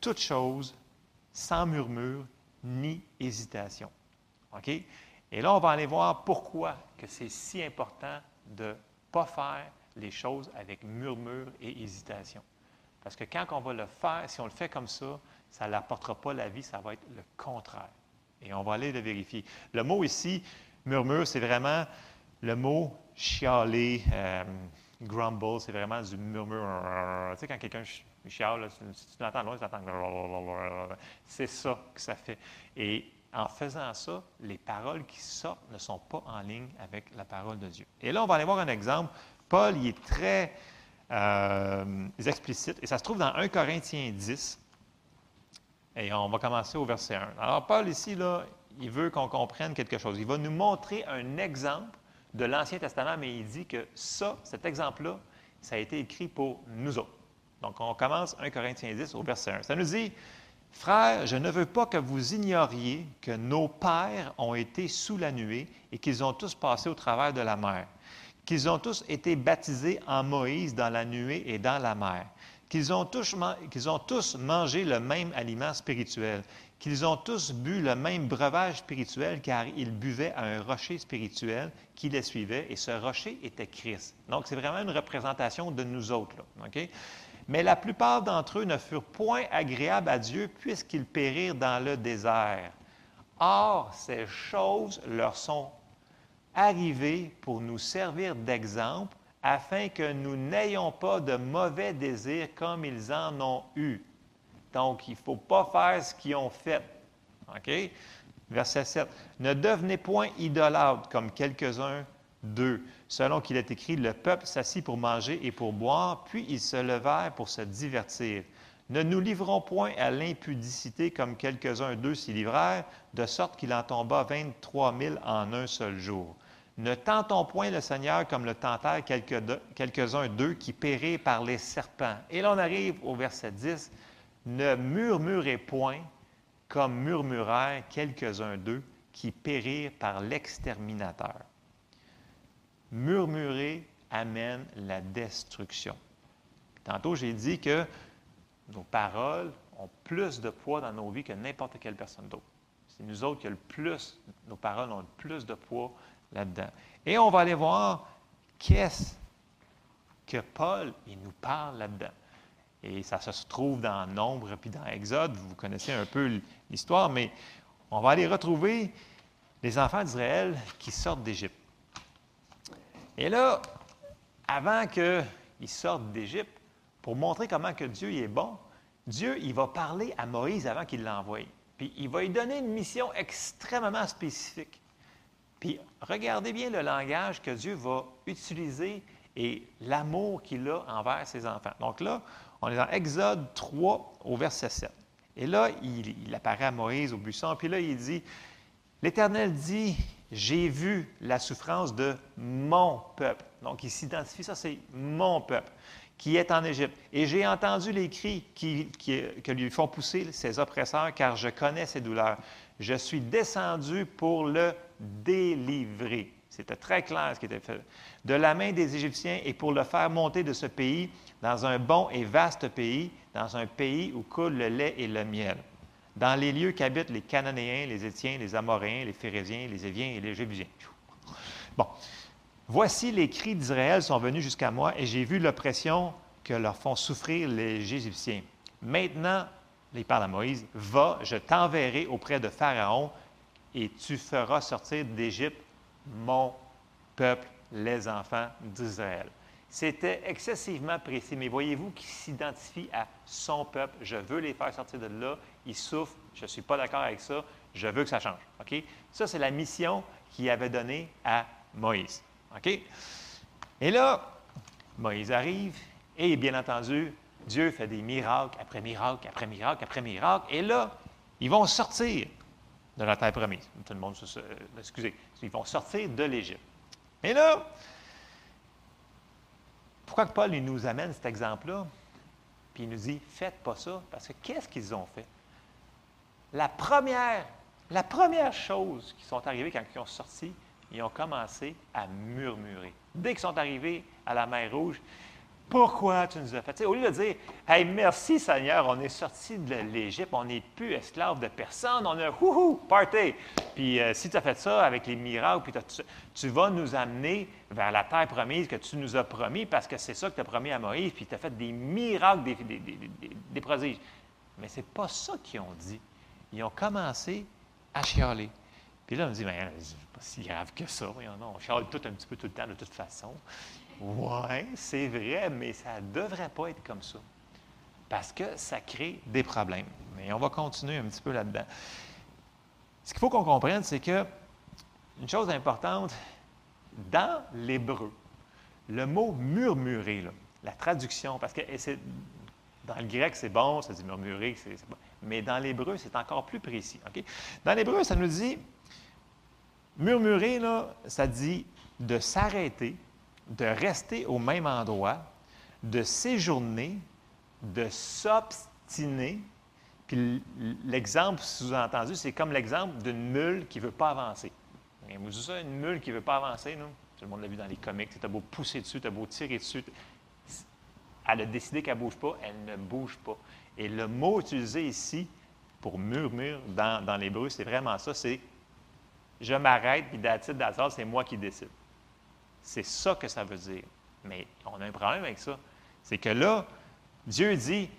toutes choses sans murmure ni hésitation. OK? Et là, on va aller voir pourquoi que c'est si important de ne pas faire les choses avec murmure et hésitation. Parce que quand on va le faire, si on le fait comme ça, ça n'apportera pas la vie, ça va être le contraire. Et on va aller le vérifier. Le mot ici, murmure, c'est vraiment le mot chialer, euh, grumble, c'est vraiment du murmure. Tu sais, quand quelqu'un chiale, si tu l'entends loin, tu entends. C'est ça que ça fait. Et en faisant ça, les paroles qui sortent ne sont pas en ligne avec la parole de Dieu. Et là, on va aller voir un exemple. Paul, il est très euh, explicite, et ça se trouve dans 1 Corinthiens 10. Et on va commencer au verset 1. Alors, Paul, ici, là, il veut qu'on comprenne quelque chose. Il va nous montrer un exemple de l'Ancien Testament, mais il dit que ça, cet exemple-là, ça a été écrit pour nous autres. Donc, on commence 1 Corinthiens 10 au verset 1. Ça nous dit Frères, je ne veux pas que vous ignoriez que nos pères ont été sous la nuée et qu'ils ont tous passé au travers de la mer, qu'ils ont tous été baptisés en Moïse dans la nuée et dans la mer, qu'ils ont, ont tous mangé le même aliment spirituel, qu'ils ont tous bu le même breuvage spirituel car ils buvaient à un rocher spirituel qui les suivait et ce rocher était Christ. Donc, c'est vraiment une représentation de nous autres. Là, mais la plupart d'entre eux ne furent point agréables à Dieu puisqu'ils périrent dans le désert. Or, ces choses leur sont arrivées pour nous servir d'exemple afin que nous n'ayons pas de mauvais désirs comme ils en ont eu. Donc, il ne faut pas faire ce qu'ils ont fait. OK? Verset 7. Ne devenez point idolâtres comme quelques-uns d'eux. Selon qu'il est écrit, le peuple s'assit pour manger et pour boire, puis ils se levèrent pour se divertir. Ne nous livrons point à l'impudicité comme quelques-uns d'eux s'y livrèrent, de sorte qu'il en tomba 23 000 en un seul jour. Ne tentons point le Seigneur comme le tentèrent quelques- quelques-uns d'eux qui périrent par les serpents. Et là, on arrive au verset 10. Ne murmurez point comme murmurèrent quelques-uns d'eux qui périrent par l'exterminateur. Murmurer amène la destruction. Tantôt, j'ai dit que nos paroles ont plus de poids dans nos vies que n'importe quelle personne d'autre. C'est nous autres qui avons le plus, nos paroles ont le plus de poids là-dedans. Et on va aller voir qu'est-ce que Paul, il nous parle là-dedans. Et ça se trouve dans Nombre puis dans Exode. Vous connaissez un peu l'histoire, mais on va aller retrouver les enfants d'Israël qui sortent d'Égypte. Et là, avant qu'ils sortent d'Égypte, pour montrer comment que Dieu il est bon, Dieu, va parler à Moïse avant qu'il l'envoie. Puis il va lui donner une mission extrêmement spécifique. Puis regardez bien le langage que Dieu va utiliser et l'amour qu'il a envers ses enfants. Donc là, on est dans Exode 3 au verset 7. Et là, il, il apparaît à Moïse au buisson, puis là, il dit, L'Éternel dit, j'ai vu la souffrance de mon peuple. Donc, il s'identifie, ça c'est mon peuple qui est en Égypte. Et j'ai entendu les cris qui, qui- que lui font pousser ses oppresseurs, car je connais ses douleurs. Je suis descendu pour le délivrer. C'était très clair ce qui était fait. De la main des Égyptiens et pour le faire monter de ce pays dans un bon et vaste pays, dans un pays où coule le lait et le miel. Dans les lieux qu'habitent les Cananéens, les Étiens, les Amoréens, les Phérésiens, les Éviens et les Jébusiens. Bon. Voici les cris d'Israël sont venus jusqu'à moi et j'ai vu l'oppression que leur font souffrir les Égyptiens. Maintenant, il parle à Moïse, va, je t'enverrai auprès de Pharaon et tu feras sortir d'Égypte mon peuple, les enfants d'Israël. C'était excessivement précis, mais voyez-vous qu'il s'identifie à son peuple. Je veux les faire sortir de là. Ils souffrent. Je ne suis pas d'accord avec ça. Je veux que ça change. Ça, c'est la mission qu'il avait donnée à Moïse. Et là, Moïse arrive et, bien entendu, Dieu fait des miracles après miracle, après miracle, après miracle. Et là, ils vont sortir de la terre promise. Tout le monde se... se- Excusez. Ils vont sortir de l'Égypte. Et là, pourquoi Paul nous amène cet exemple-là? Puis il nous dit, faites pas ça. Parce que qu'est-ce qu'ils ont fait? La première, la première chose qui sont arrivées quand ils ont sorti, ils ont commencé à murmurer. Dès qu'ils sont arrivés à la mer Rouge, pourquoi tu nous as fait? Tu sais, au lieu de dire, hey, merci Seigneur, on est sorti de l'Égypte, on n'est plus esclave de personne, on a wouhou, party. Puis euh, si tu as fait ça avec les miracles, puis tu vas nous amener vers la terre promise que tu nous as promis, parce que c'est ça que tu as promis à Moïse, puis tu as fait des miracles, des, prodiges. Mais c'est pas ça qu'ils ont dit. Ils ont commencé à chialer. Puis là, on dit, ben, c'est pas si grave que ça. Non, on chiale tout un petit peu tout le temps, de toute façon. Oui, c'est vrai, mais ça ne devrait pas être comme ça. Parce que ça crée des problèmes. Mais on va continuer un petit peu là-dedans. Ce qu'il faut qu'on comprenne, c'est que une chose importante, dans l'hébreu, le mot murmurer, la traduction, parce que dans le grec, c'est bon, ça dit murmurer, mais dans l'hébreu, c'est encore plus précis. OK? Dans l'hébreu, ça nous dit, murmurer, ça dit de s'arrêter, de rester au même endroit, de séjourner, de s'obstiner. Puis l'exemple sous-entendu, c'est comme l'exemple d'une mule qui ne veut pas avancer. Vous savez ça, une mule qui ne veut pas avancer, nous? Tout le monde l'a vu dans les comics. Tu as beau pousser dessus, tu as beau tirer dessus. Elle a décidé qu'elle ne bouge pas, elle ne bouge pas. Et le mot utilisé ici pour murmure dans, dans l'hébreu, c'est vraiment ça, c'est je m'arrête, puis d'attitude c'est moi qui décide. C'est ça que ça veut dire. Mais on a un problème avec ça. C'est que là, Dieu dit,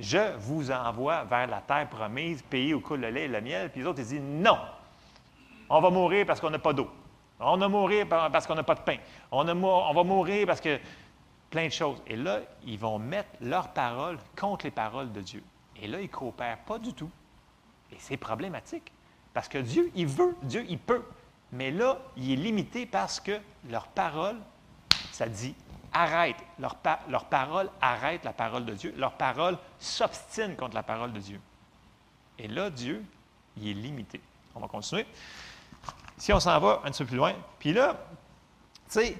je vous envoie vers la terre promise, pays où coule le lait et le miel. Puis les autres, ils disent, non, on va mourir parce qu'on n'a pas d'eau. On va mourir par- parce qu'on n'a pas de pain. On va mourir parce que plein de choses. Et là, ils vont mettre leurs paroles contre les paroles de Dieu. Et là, ils ne coopèrent pas du tout. Et c'est problématique. Parce que Dieu, il veut, Dieu, il peut. Mais là, il est limité parce que leur parole, ça dit arrête. Leur, leur parole arrête la parole de Dieu. Leur parole s'obstine contre la parole de Dieu. Et là, Dieu, il est limité. On va continuer. Si on s'en va un petit peu plus loin, puis là, tu sais,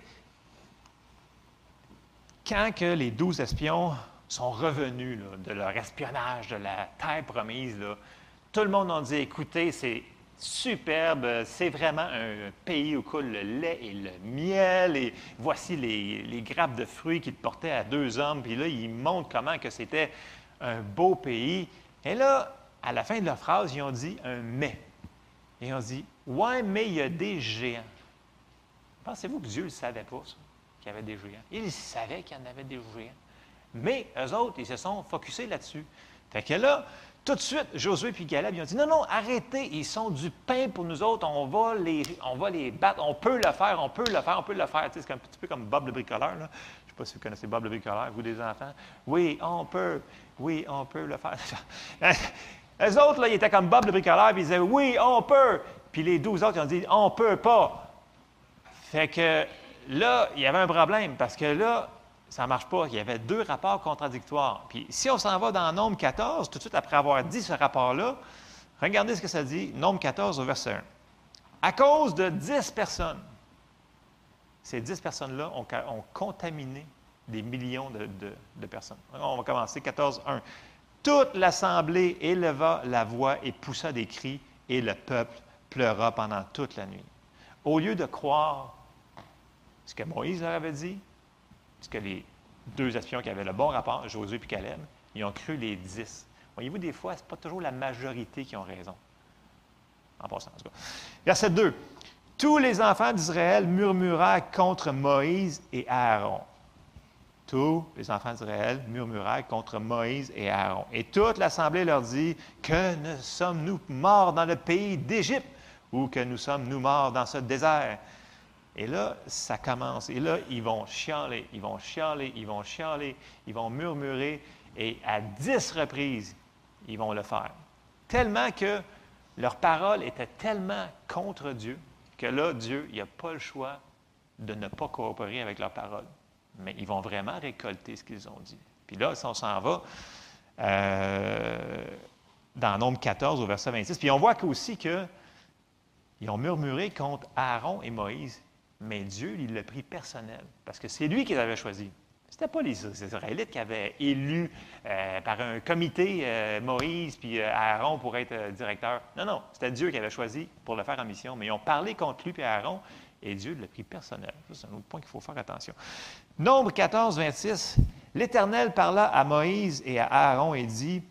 quand que les douze espions sont revenus de leur espionnage de la terre promise, tout le monde a dit, écoutez, c'est superbe, c'est vraiment un pays où coule le lait et le miel, et voici les, grappes de fruits qu'ils portaient à deux hommes, puis là, ils montrent comment que c'était un beau pays. Et là, à la fin de leur phrase, ils ont dit un mais. Ils ont dit, ouais, mais il y a des géants. Pensez-vous que Dieu ne savait pas, ça, qu'il y avait des géants? Il savait qu'il y en avait des géants. Mais eux autres, ils se sont focusés là-dessus. Fait que là, tout de suite, Josué et Caleb, ils ont dit Non, non, arrêtez, ils sont du pain pour nous autres, on va les, on va les battre, on peut le faire, on peut le faire, on peut le faire. C'est un petit peu comme Bob le bricoleur. Je ne sais pas si vous connaissez Bob le bricoleur, vous des enfants. Oui, on peut, oui, on peut le faire. Eux autres, là, ils étaient comme Bob le bricoleur, puis ils disaient Oui, on peut. Puis les douze autres, ils ont dit On peut pas. Fait que là, il y avait un problème parce que là, ça ne marche pas. Il y avait deux rapports contradictoires. Puis si on s'en va dans Nombre 14, tout de suite après avoir dit ce rapport-là, regardez ce que ça dit, Nombre 14 au verset 1. À cause de dix personnes, ces dix personnes-là ont, contaminé des millions de- de personnes. On va commencer 14, 1. Toute l'assemblée éleva la voix et poussa des cris, et le peuple pleura pendant toute la nuit. Au lieu de croire ce que Moïse leur avait dit, ce que les deux espions qui avaient le bon rapport, Josué et Caleb, ils ont cru les dix. Voyez-vous, des fois, ce n'est pas toujours la majorité qui ont raison. En passant, en tout cas. Verset 2. Tous les enfants d'Israël murmurèrent contre Moïse et Aaron. Tous les enfants d'Israël murmurèrent contre Moïse et Aaron. Et toute l'assemblée leur dit Que ne sommes-nous morts dans le pays d'Égypte ou que nous sommes nous morts dans ce désert? Et là, ça commence. Et là, ils vont chialer, ils vont chialer, ils vont chialer, ils vont murmurer. Et à dix reprises, ils vont le faire. Tellement que leur parole était tellement contre Dieu que là, Dieu, il n'a pas le choix de ne pas coopérer avec leur parole. Mais ils vont vraiment récolter ce qu'ils ont dit. Puis là, si on s'en va euh, dans Nombre 14 au verset 26, puis on voit aussi que ils ont murmuré contre Aaron et Moïse, mais Dieu, il l'a pris personnel, parce que c'est lui qui les avait choisis. Ce n'était pas les Israélites qui avaient élu euh, par un comité euh, Moïse puis euh, Aaron pour être directeur. Non, non, c'était Dieu qui avait choisi pour le faire en mission, mais ils ont parlé contre lui et Aaron, et Dieu l'a pris personnel. Ça, c'est un autre point qu'il faut faire attention. Nombre 14, 26, l'Éternel parla à Moïse et à Aaron et dit,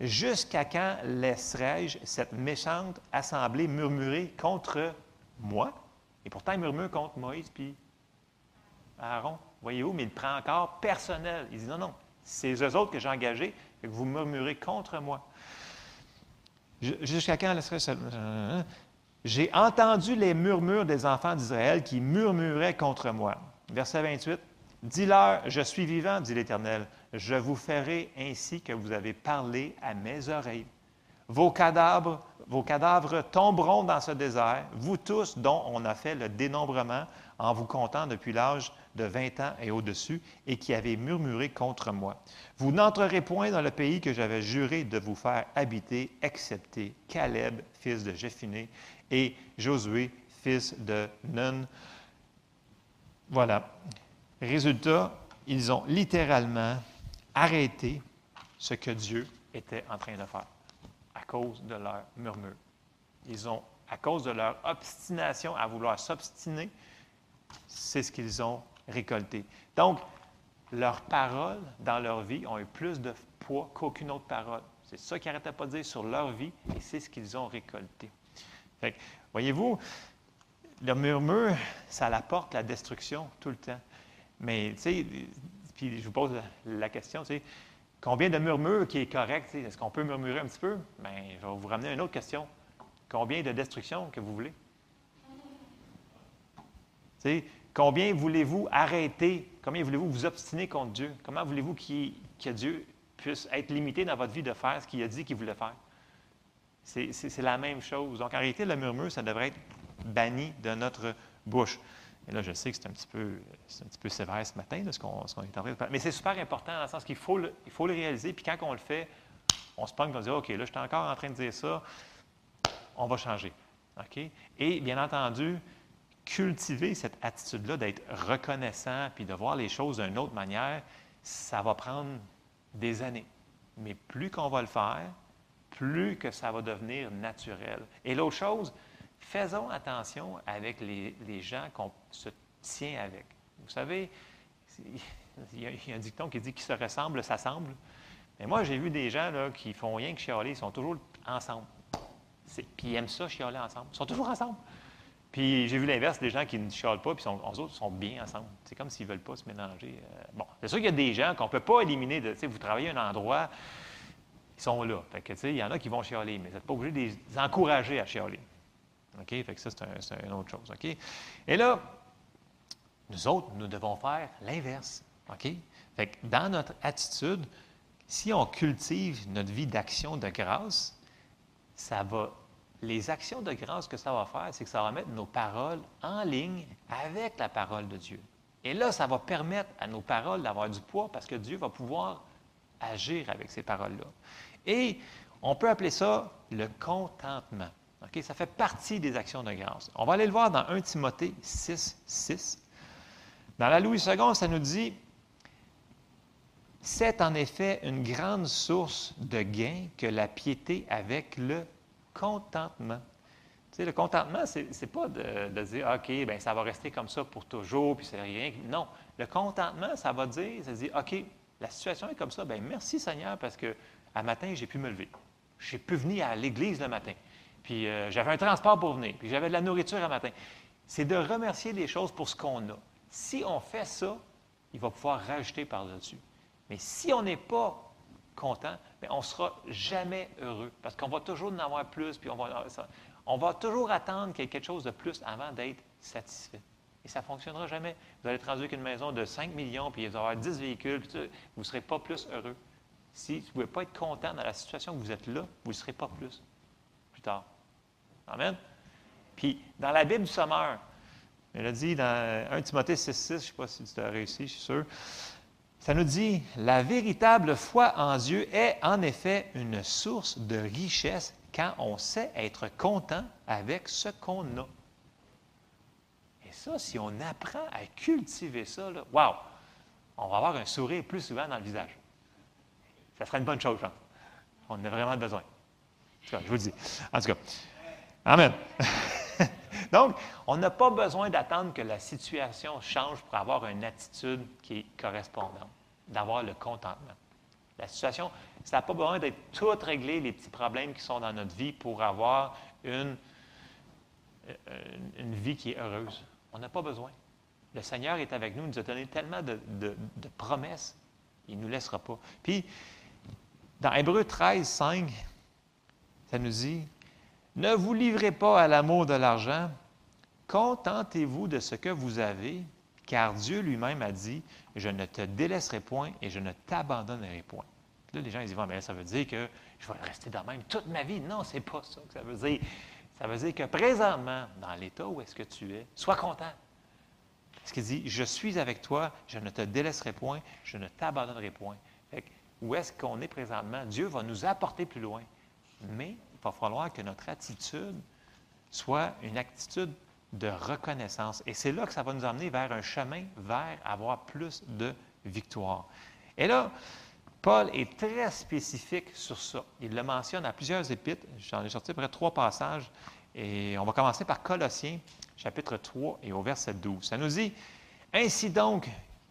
Jusqu'à quand laisserai-je cette méchante assemblée murmurer contre moi? Et pourtant, il murmure contre Moïse puis Aaron. Voyez-vous, mais il prend encore personnel. Il dit non, non, c'est eux autres que j'ai engagés, fait que vous murmurez contre moi. Jusqu'à quand laisserai-je cette. J'ai entendu les murmures des enfants d'Israël qui murmuraient contre moi. Verset 28. Dis-leur, je suis vivant, dit l'Éternel. Je vous ferai ainsi que vous avez parlé à mes oreilles. Vos cadavres, vos cadavres tomberont dans ce désert, vous tous dont on a fait le dénombrement en vous comptant depuis l'âge de 20 ans et au-dessus, et qui avez murmuré contre moi. Vous n'entrerez point dans le pays que j'avais juré de vous faire habiter, excepté Caleb, fils de Jéphuné, et Josué, fils de Nun. Voilà. Résultat, ils ont littéralement arrêté ce que Dieu était en train de faire cause de leur murmure. Ils ont, à cause de leur obstination à vouloir s'obstiner, c'est ce qu'ils ont récolté. Donc, leurs paroles dans leur vie ont eu plus de poids qu'aucune autre parole. C'est ça qu'ils n'arrêtaient pas de dire sur leur vie et c'est ce qu'ils ont récolté. Voyez-vous, le murmure, ça apporte la destruction tout le temps. Mais, tu sais, puis je vous pose la, la question, tu sais, combien de murmures qui est correct? Est-ce qu'on peut murmurer un petit peu? Bien, je vais vous ramener une autre question. Combien de destruction que vous voulez? Combien voulez-vous arrêter? Combien voulez-vous vous obstiner contre Dieu? Comment voulez-vous que Dieu puisse être limité dans votre vie de faire ce qu'il a dit qu'il voulait faire? C'est la même chose. Donc, en réalité, le murmure, ça devrait être banni de notre bouche. Et là, je sais que c'est un petit peu, sévère ce matin, ce qu'on est en train de faire. Mais c'est super important dans le sens qu'il faut le, réaliser. Puis quand on le fait, on se pogne, on se dit, OK, là, je suis encore en train de dire ça, on va changer. OK? Et bien entendu, cultiver cette attitude-là d'être reconnaissant puis de voir les choses d'une autre manière, ça va prendre des années. Mais plus qu'on va le faire, plus que ça va devenir naturel. Et l'autre chose, faisons attention avec les, gens qu'on se tient avec. Vous savez, il y, a, un dicton qui dit qui se ressemble, s'assemble. Mais moi, j'ai vu des gens là, qui font rien que chialer, ils sont toujours ensemble. Puis ils aiment ça, chialer ensemble. Ils sont toujours ensemble. Puis j'ai vu l'inverse, des gens qui ne chialent pas, puis sont, eux autres sont bien ensemble. C'est comme s'ils ne veulent pas se mélanger. Euh, bon, c'est sûr qu'il y a des gens qu'on ne peut pas éliminer. De, vous travaillez à un endroit, ils sont là. Il y en a qui vont chialer, mais vous n'êtes pas obligé de les encourager à chialer. OK? Fait que ça, c'est, un- c'est une autre chose. OK? Et là, nous autres, nous devons faire l'inverse. OK? Fait que dans notre attitude, si on cultive notre vie d'action de grâce, ça va. Les actions de grâce que ça va faire, c'est que ça va mettre nos paroles en ligne avec la parole de Dieu. Et là, ça va permettre à nos paroles d'avoir du poids parce que Dieu va pouvoir agir avec ces paroles-là. Et on peut appeler ça le contentement. OK? Ça fait partie des actions de grâce. On va aller le voir dans 1 Timothée 6, 6. Dans la Louis II, ça nous dit C'est en effet une grande source de gain que la piété avec le contentement. Tu sais, le contentement, c'est n'est pas de, dire OK, ben ça va rester comme ça pour toujours, puis c'est rien. Non. Le contentement, ça va dire, ça dit OK, la situation est comme ça, ben merci Seigneur, parce que à matin, j'ai pu me lever. J'ai pu venir à l'église le matin. Puis euh, j'avais un transport pour venir, puis j'avais de la nourriture à matin. C'est de remercier les choses pour ce qu'on a. Si on fait ça, il va pouvoir rajouter par-dessus. Mais si on n'est pas content, bien, on ne sera jamais heureux. Parce qu'on va toujours en avoir plus, puis on va, on va toujours attendre qu'il y ait quelque chose de plus avant d'être satisfait. Et ça ne fonctionnera jamais. Vous allez être rendu avec une maison de 5 millions, puis vous allez avoir 10 véhicules, puis vous ne serez pas plus heureux. Si vous ne pouvez pas être content dans la situation que vous êtes là, vous ne serez pas plus tard. Amen. Puis, dans la Bible du Sommeur, elle a dit dans 1 Timothée 6,6, je ne sais pas si tu as réussi, je suis sûr, ça nous dit La véritable foi en Dieu est en effet une source de richesse quand on sait être content avec ce qu'on a. Et ça, si on apprend à cultiver ça, wow, on va avoir un sourire plus souvent dans le visage. Ça serait une bonne chose, pense. On en a vraiment besoin. Cas, je vous le dis. En tout cas, Amen. Donc, on n'a pas besoin d'attendre que la situation change pour avoir une attitude qui est correspondante, d'avoir le contentement. La situation, ça n'a pas besoin d'être tout réglé, les petits problèmes qui sont dans notre vie pour avoir une, vie qui est heureuse. On n'a pas besoin. Le Seigneur est avec nous, il nous a donné tellement de, de- de promesses, il ne nous laissera pas. Puis, dans Hébreu 13, 5, ça nous dit Ne vous livrez pas à l'amour de l'argent, contentez-vous de ce que vous avez, car Dieu lui-même a dit Je ne te délaisserai point et je ne t'abandonnerai point. Là, les gens ils disent mais ça veut dire que je vais rester de même toute ma vie. Non, c'est pas ça que ça veut dire. Ça veut dire que présentement, dans l'état où est-ce que tu es, sois content. Parce qu'il dit, je suis avec toi, je ne te délaisserai point, je ne t'abandonnerai point. Fait où est-ce qu'on est présentement? Dieu va nous apporter plus loin. Mais il va falloir que notre attitude soit une attitude de reconnaissance. Et c'est là que ça va nous emmener vers un chemin vers avoir plus de victoire. Et là, Paul est très spécifique sur ça. Il le mentionne à plusieurs épîtres. J'en ai sorti près trois passages. Et on va commencer par Colossiens, chapitre 3 et au verset 12. Ça nous dit Ainsi donc,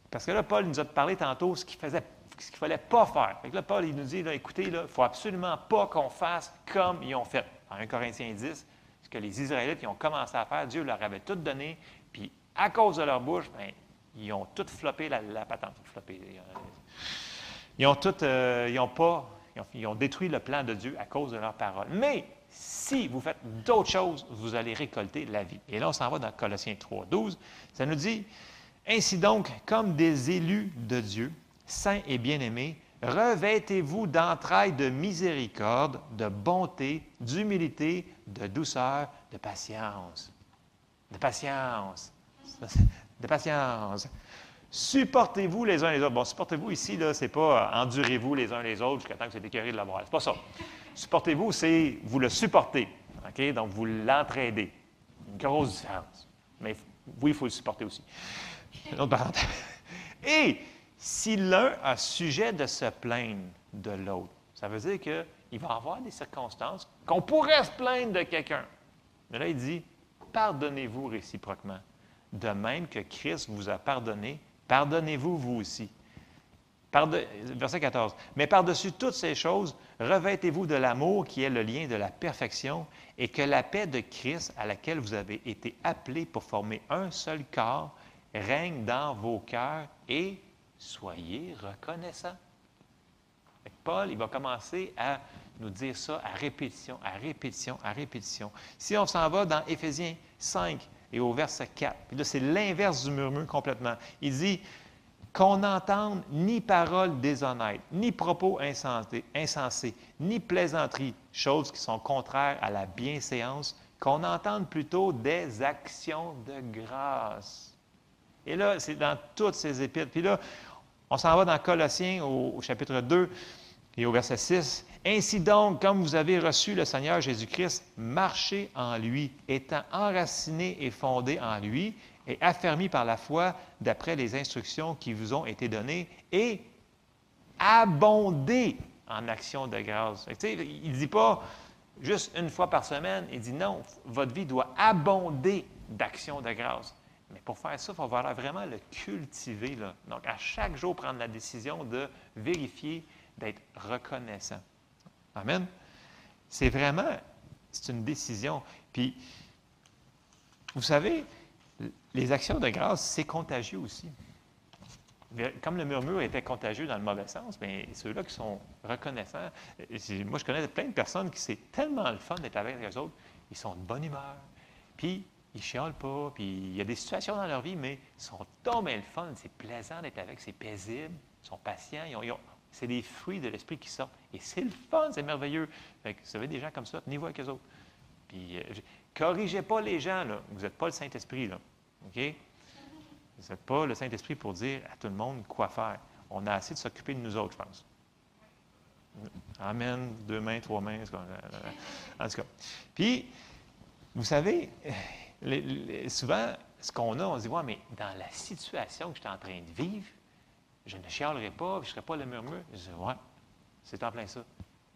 parce que là, Paul nous a parlé tantôt ce qu'il faisait, qu'il ne fallait pas faire. Fait que là, Paul, il nous dit écoutez, il ne faut absolument pas qu'on fasse comme ils ont fait. En 1 Corinthiens 10, ce que les Israélites ils ont commencé à faire, Dieu leur avait tout donné, puis à cause de leur bouche, ben, ils ont tout floppé la, patente. Floppé, ils ont tout, euh, ils ont pas, ils ont détruit le plan de Dieu à cause de leur parole. Mais si vous faites d'autres choses, vous allez récolter la vie. Et là, on s'en va dans Colossiens 3, 12. Ça nous dit Ainsi donc, comme des élus de Dieu, saints et bien-aimés, Revêtez-vous d'entrailles de miséricorde, de bonté, d'humilité, de douceur, de patience. De patience. De patience. Supportez-vous les uns les autres. Bon, supportez-vous ici, là, c'est pas euh, endurez-vous les uns les autres jusqu'à temps que c'est écœuré de la morale. C'est pas ça. Supportez-vous, c'est vous le supportez. OK? Donc, vous l'entraidez. Une grosse différence. Mais oui, il faut le supporter aussi. Et si l'un a sujet de se plaindre de l'autre, ça veut dire qu'il va avoir des circonstances qu'on pourrait se plaindre de quelqu'un. Mais là, il dit, pardonnez-vous réciproquement. De même que Christ vous a pardonné, pardonnez-vous vous aussi. verset 14. Mais par-dessus toutes ces choses, revêtez-vous de l'amour qui est le lien de la perfection et que la paix de Christ à laquelle vous avez été appelés pour former un seul corps règne dans vos cœurs et soyez reconnaissants. Paul, il va commencer à nous dire ça à répétition, à répétition, à répétition. Si on s'en va dans Éphésiens 5 et au verset 4, puis là, c'est l'inverse du murmure complètement. Il dit qu'on n'entende ni paroles déshonnêtes, ni propos insensés, insensés, ni plaisanteries, choses qui sont contraires à la bienséance, qu'on entende plutôt des actions de grâce. Et là, c'est dans toutes ces épîtres. Puis là, on s'en va dans Colossiens au, chapitre 2 et au verset 6. Ainsi donc, comme vous avez reçu le Seigneur Jésus-Christ, marchez en lui, étant enraciné et fondé en lui, et affermi par la foi d'après les instructions qui vous ont été données, et abondez en action de grâce. il ne dit pas juste une fois par semaine, il dit non, votre vie doit abonder d'actions de grâce. Mais pour faire ça, il faut vraiment le cultiver. Donc, à chaque jour, prendre la décision de vérifier, d'être reconnaissant. Amen. C'est vraiment, c'est une décision. Puis, vous savez, les actions de grâce, c'est contagieux aussi. Comme le murmure était contagieux dans le mauvais sens, mais ceux-là qui sont reconnaissants, moi je connais plein de personnes qui c'est tellement le fun d'être avec les autres, ils sont de bonne humeur. Puis ils ne chialent pas, puis il y a des situations dans leur vie, mais ils sont tombés le fun, c'est plaisant d'être avec, c'est paisible, ils sont patients, c'est des fruits de l'esprit qui sortent. Et c'est le fun, c'est merveilleux. vous savez, des gens comme ça, tenez-vous avec eux autres. Puis, euh, corrigez pas les gens, là. Vous n'êtes pas le Saint-Esprit, là. OK? Vous n'êtes pas le Saint-Esprit pour dire à tout le monde quoi faire. On a assez de s'occuper de nous autres, je pense. Amen. Deux mains, trois mains. En tout cas. Puis, vous savez, souvent, ce qu'on a, on se dit, mais dans la situation que je suis en train de vivre, je ne chialerai pas, je ne serai pas le murmure. Je dis, ouais, c'est en plein ça.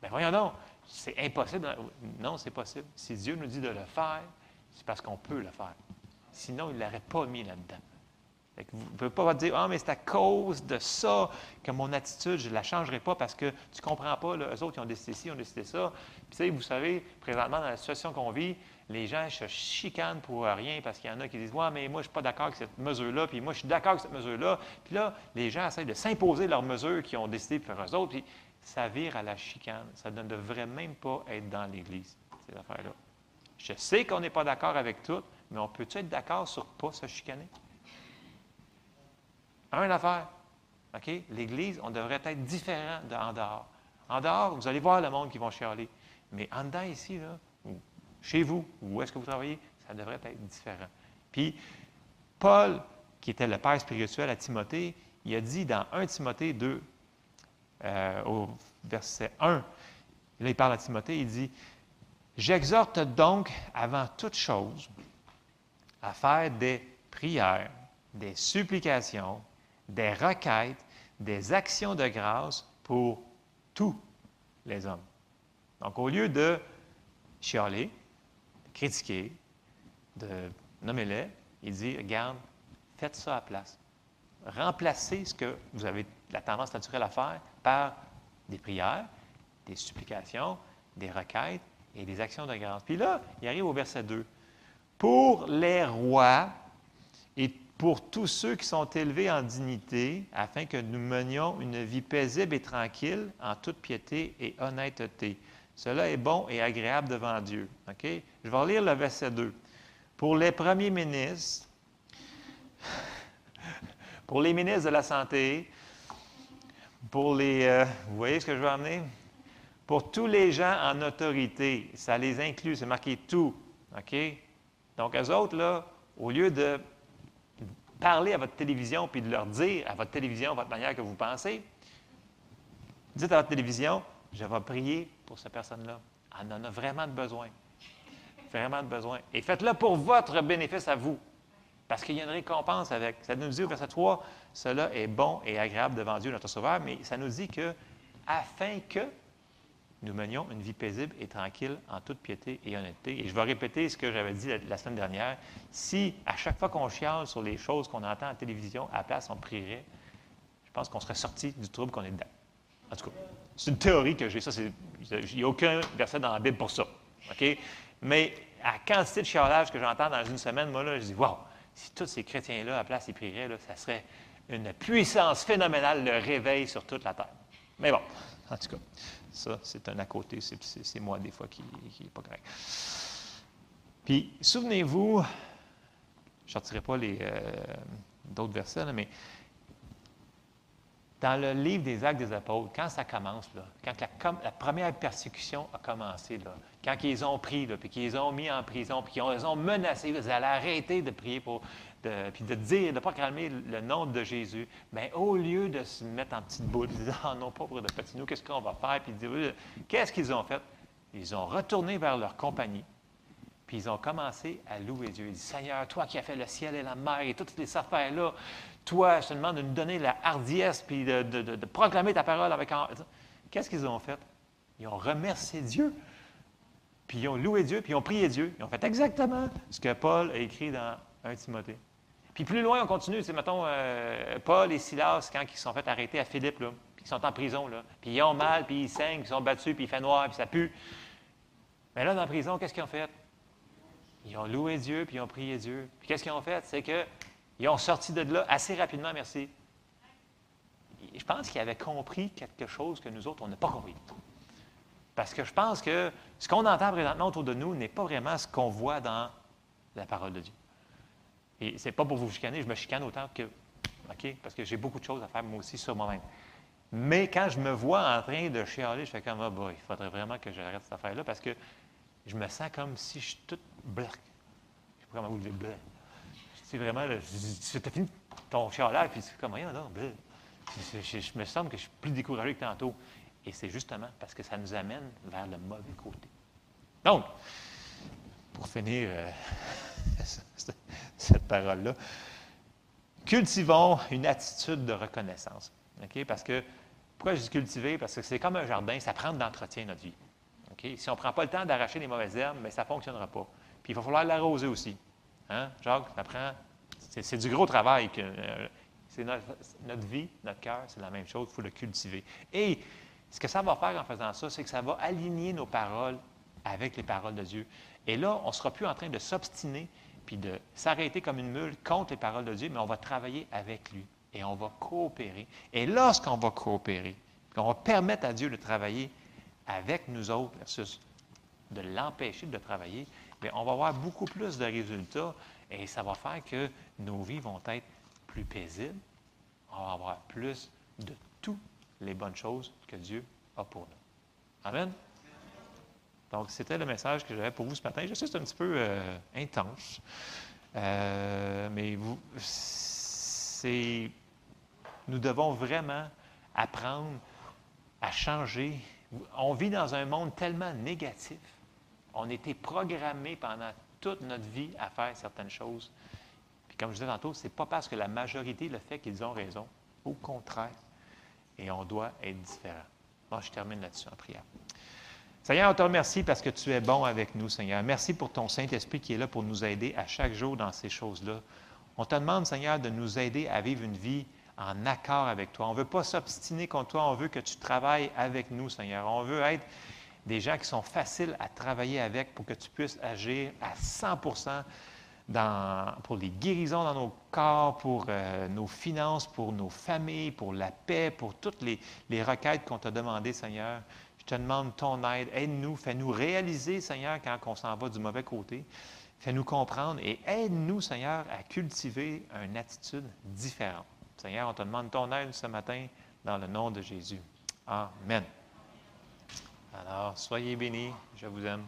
Bien, voyons donc, c'est impossible. Non, c'est possible. Si Dieu nous dit de le faire, c'est parce qu'on peut le faire. Sinon, il ne l'aurait pas mis là-dedans. Vous ne pouvez pas dire Ah, mais c'est à cause de ça que mon attitude, je ne la changerai pas parce que tu ne comprends pas, là, eux autres, ils ont décidé ci, ils ont décidé ça. Puis, vous savez, présentement, dans la situation qu'on vit, les gens se chicanent pour rien parce qu'il y en a qui disent Ouais, mais moi, je ne suis pas d'accord avec cette mesure-là, puis moi, je suis d'accord avec cette mesure-là. Puis là, les gens essaient de s'imposer leurs mesures qu'ils ont décidé de faire eux autres, puis ça vire à la chicane. Ça ne devrait même pas être dans l'Église, ces affaires-là. Je sais qu'on n'est pas d'accord avec tout, mais on peut-tu être d'accord sur pas se chicaner? Un affaire. OK? L'Église, on devrait être différent d'en dehors. En dehors, vous allez voir le monde qui vont chialer. Mais en dedans, ici, là, chez vous, où est-ce que vous travaillez, ça devrait être différent. Puis, Paul, qui était le père spirituel à Timothée, il a dit dans 1 Timothée 2, euh, au verset 1, là, il parle à Timothée, il dit J'exhorte donc avant toute chose à faire des prières, des supplications, des requêtes, des actions de grâce pour tous les hommes. Donc, au lieu de chialer, critiquer, de nommer les il dit, regarde, faites ça à place. Remplacez ce que vous avez la tendance naturelle à faire par des prières, des supplications, des requêtes et des actions de grâce. Puis là, il arrive au verset 2. Pour les rois et pour tous ceux qui sont élevés en dignité, afin que nous menions une vie paisible et tranquille en toute piété et honnêteté. Cela est bon et agréable devant Dieu. OK? Je vais lire le verset 2. Pour les premiers ministres, pour les ministres de la Santé, pour les. euh, vous voyez ce que je veux amener? Pour tous les gens en autorité, ça les inclut, c'est marqué tout. OK? Donc, eux autres, là, au lieu de parler à votre télévision puis de leur dire à votre télévision votre manière que vous pensez, dites à votre télévision Je vais prier pour cette personne-là. Elle en a vraiment besoin. Vraiment besoin. Et faites-le pour votre bénéfice à vous. Parce qu'il y a une récompense avec. Ça nous dit au verset 3, cela est bon et agréable devant Dieu notre Sauveur, mais ça nous dit que afin que nous menions une vie paisible et tranquille en toute piété et honnêteté. Et je vais répéter ce que j'avais dit la, semaine dernière. Si à chaque fois qu'on chiale sur les choses qu'on entend à la télévision, à la place on prierait, je pense qu'on serait sorti du trouble qu'on est dedans. En tout cas, c'est une théorie que j'ai. Ça, il n'y a aucun verset dans la Bible pour ça. OK? Mais à la quantité de chialage que j'entends dans une semaine, moi, là, je dis, wow, si tous ces chrétiens-là, à la place, ils prieraient, là, ça serait une puissance phénoménale, le réveil sur toute la terre. Mais bon, en tout cas, ça, c'est un à côté. C'est, moi, des fois, qui n'est pas correct. Puis, souvenez-vous, je ne sortirai pas les, euh, d'autres versets, mais dans le livre des Actes des Apôtres, quand ça commence, là, quand la, première persécution a commencé, là, quand ils ont pris, puis qu'ils ont mis en prison, puis qu'ils ont- menacés, ils allaient arrêter de prier pour, puis de dire, de ne pas le nom de Jésus, mais au lieu de se mettre en petite boule, de dire, ah non, pauvre de petit nous, qu'est-ce qu'on va faire? Puis dire, Oui, qu'est-ce qu'ils ont fait? Ils ont retourné vers leur compagnie, puis ils ont commencé à louer Dieu. Ils disent, Seigneur, toi qui as fait le ciel et la mer et toutes ces affaires-là, toi, je te demande de nous donner la hardiesse puis de, de- de- proclamer ta parole avec... Qu'est-ce qu'ils ont fait? Ils ont remercié Dieu, puis ils ont loué Dieu, puis ils ont prié Dieu. Ils ont fait exactement ce que Paul a écrit dans 1 Timothée. Puis plus loin, on continue. C'est, mettons, euh, Paul et Silas, quand ils sont fait arrêter à Philippe, là, puis ils sont en prison, là, puis ils ont mal, puis ils saignent, puis ils sont battus, puis il fait noir, puis ça pue. Mais là, dans la prison, qu'est-ce qu'ils ont fait? Ils ont loué Dieu, puis ils ont prié Dieu. Puis qu'est-ce qu'ils ont fait? C'est qu'ils ont sorti de là assez rapidement, merci. Je pense qu'ils avaient compris quelque chose que nous autres, on n'a pas compris. Parce que je pense que ce qu'on entend présentement autour de nous n'est pas vraiment ce qu'on voit dans la parole de Dieu. Et c'est pas pour vous chicaner, je me chicane autant que. OK? Parce que j'ai beaucoup de choses à faire moi aussi sur moi-même. Mais quand je me vois en train de chialer, je fais comme, ah, il faudrait vraiment que j'arrête cette affaire-là parce que je me sens comme si je suis toute blanc. Je ne sais pas comment vous le. C'est vraiment, as fini ton chialage, puis c'est comme, rien, non, blanc. Je, je- me semble que je suis plus découragé que tantôt. Et c'est justement parce que ça nous amène vers le mauvais côté. Donc, pour finir euh, cette- parole-là, cultivons une attitude de reconnaissance. OK? Parce que, pourquoi je dis cultiver? Parce que c'est comme un jardin, ça prend de l'entretien, notre vie. OK? Si on ne prend pas le temps d'arracher les mauvaises herbes, mais ça ne fonctionnera pas. Puis il va falloir l'arroser aussi. Hein? Jacques, c'est du gros travail. Que, euh, c'est notre, notre vie, notre cœur, c'est la même chose. Il faut le cultiver. Et ce que ça va faire en faisant ça, c'est que ça va aligner nos paroles avec les paroles de Dieu. Et là, on ne sera plus en train de s'obstiner puis de s'arrêter comme une mule contre les paroles de Dieu, mais on va travailler avec lui et on va coopérer. Et lorsqu'on va coopérer, qu'on va permettre à Dieu de travailler avec nous autres versus de l'empêcher de travailler, on va avoir beaucoup plus de résultats et ça va faire que nos vies vont être plus paisibles. On va avoir plus de toutes les bonnes choses que Dieu a pour nous. Amen? Donc, c'était le message que j'avais pour vous ce matin. Je sais que c'est un petit peu euh, intense, euh, mais vous, c'est, nous devons vraiment apprendre à changer. On vit dans un monde tellement négatif. On été programmé pendant toute notre vie à faire certaines choses. Puis comme je disais tantôt, ce n'est pas parce que la majorité le fait qu'ils ont raison. Au contraire. Et on doit être différent. Bon, je termine là-dessus en prière. Seigneur, on te remercie parce que tu es bon avec nous, Seigneur. Merci pour ton Saint-Esprit qui est là pour nous aider à chaque jour dans ces choses-là. On te demande, Seigneur, de nous aider à vivre une vie en accord avec toi. On ne veut pas s'obstiner contre toi, on veut que tu travailles avec nous, Seigneur. On veut être des gens qui sont faciles à travailler avec pour que tu puisses agir à 100 dans, pour les guérisons dans nos corps, pour euh, nos finances, pour nos familles, pour la paix, pour toutes les, les requêtes qu'on t'a demandées, Seigneur. Je te demande ton aide. Aide-nous, fais-nous réaliser, Seigneur, quand on s'en va du mauvais côté. Fais-nous comprendre et aide-nous, Seigneur, à cultiver une attitude différente. Seigneur, on te demande ton aide ce matin dans le nom de Jésus. Amen. Alors, soyez bénis. Je vous aime.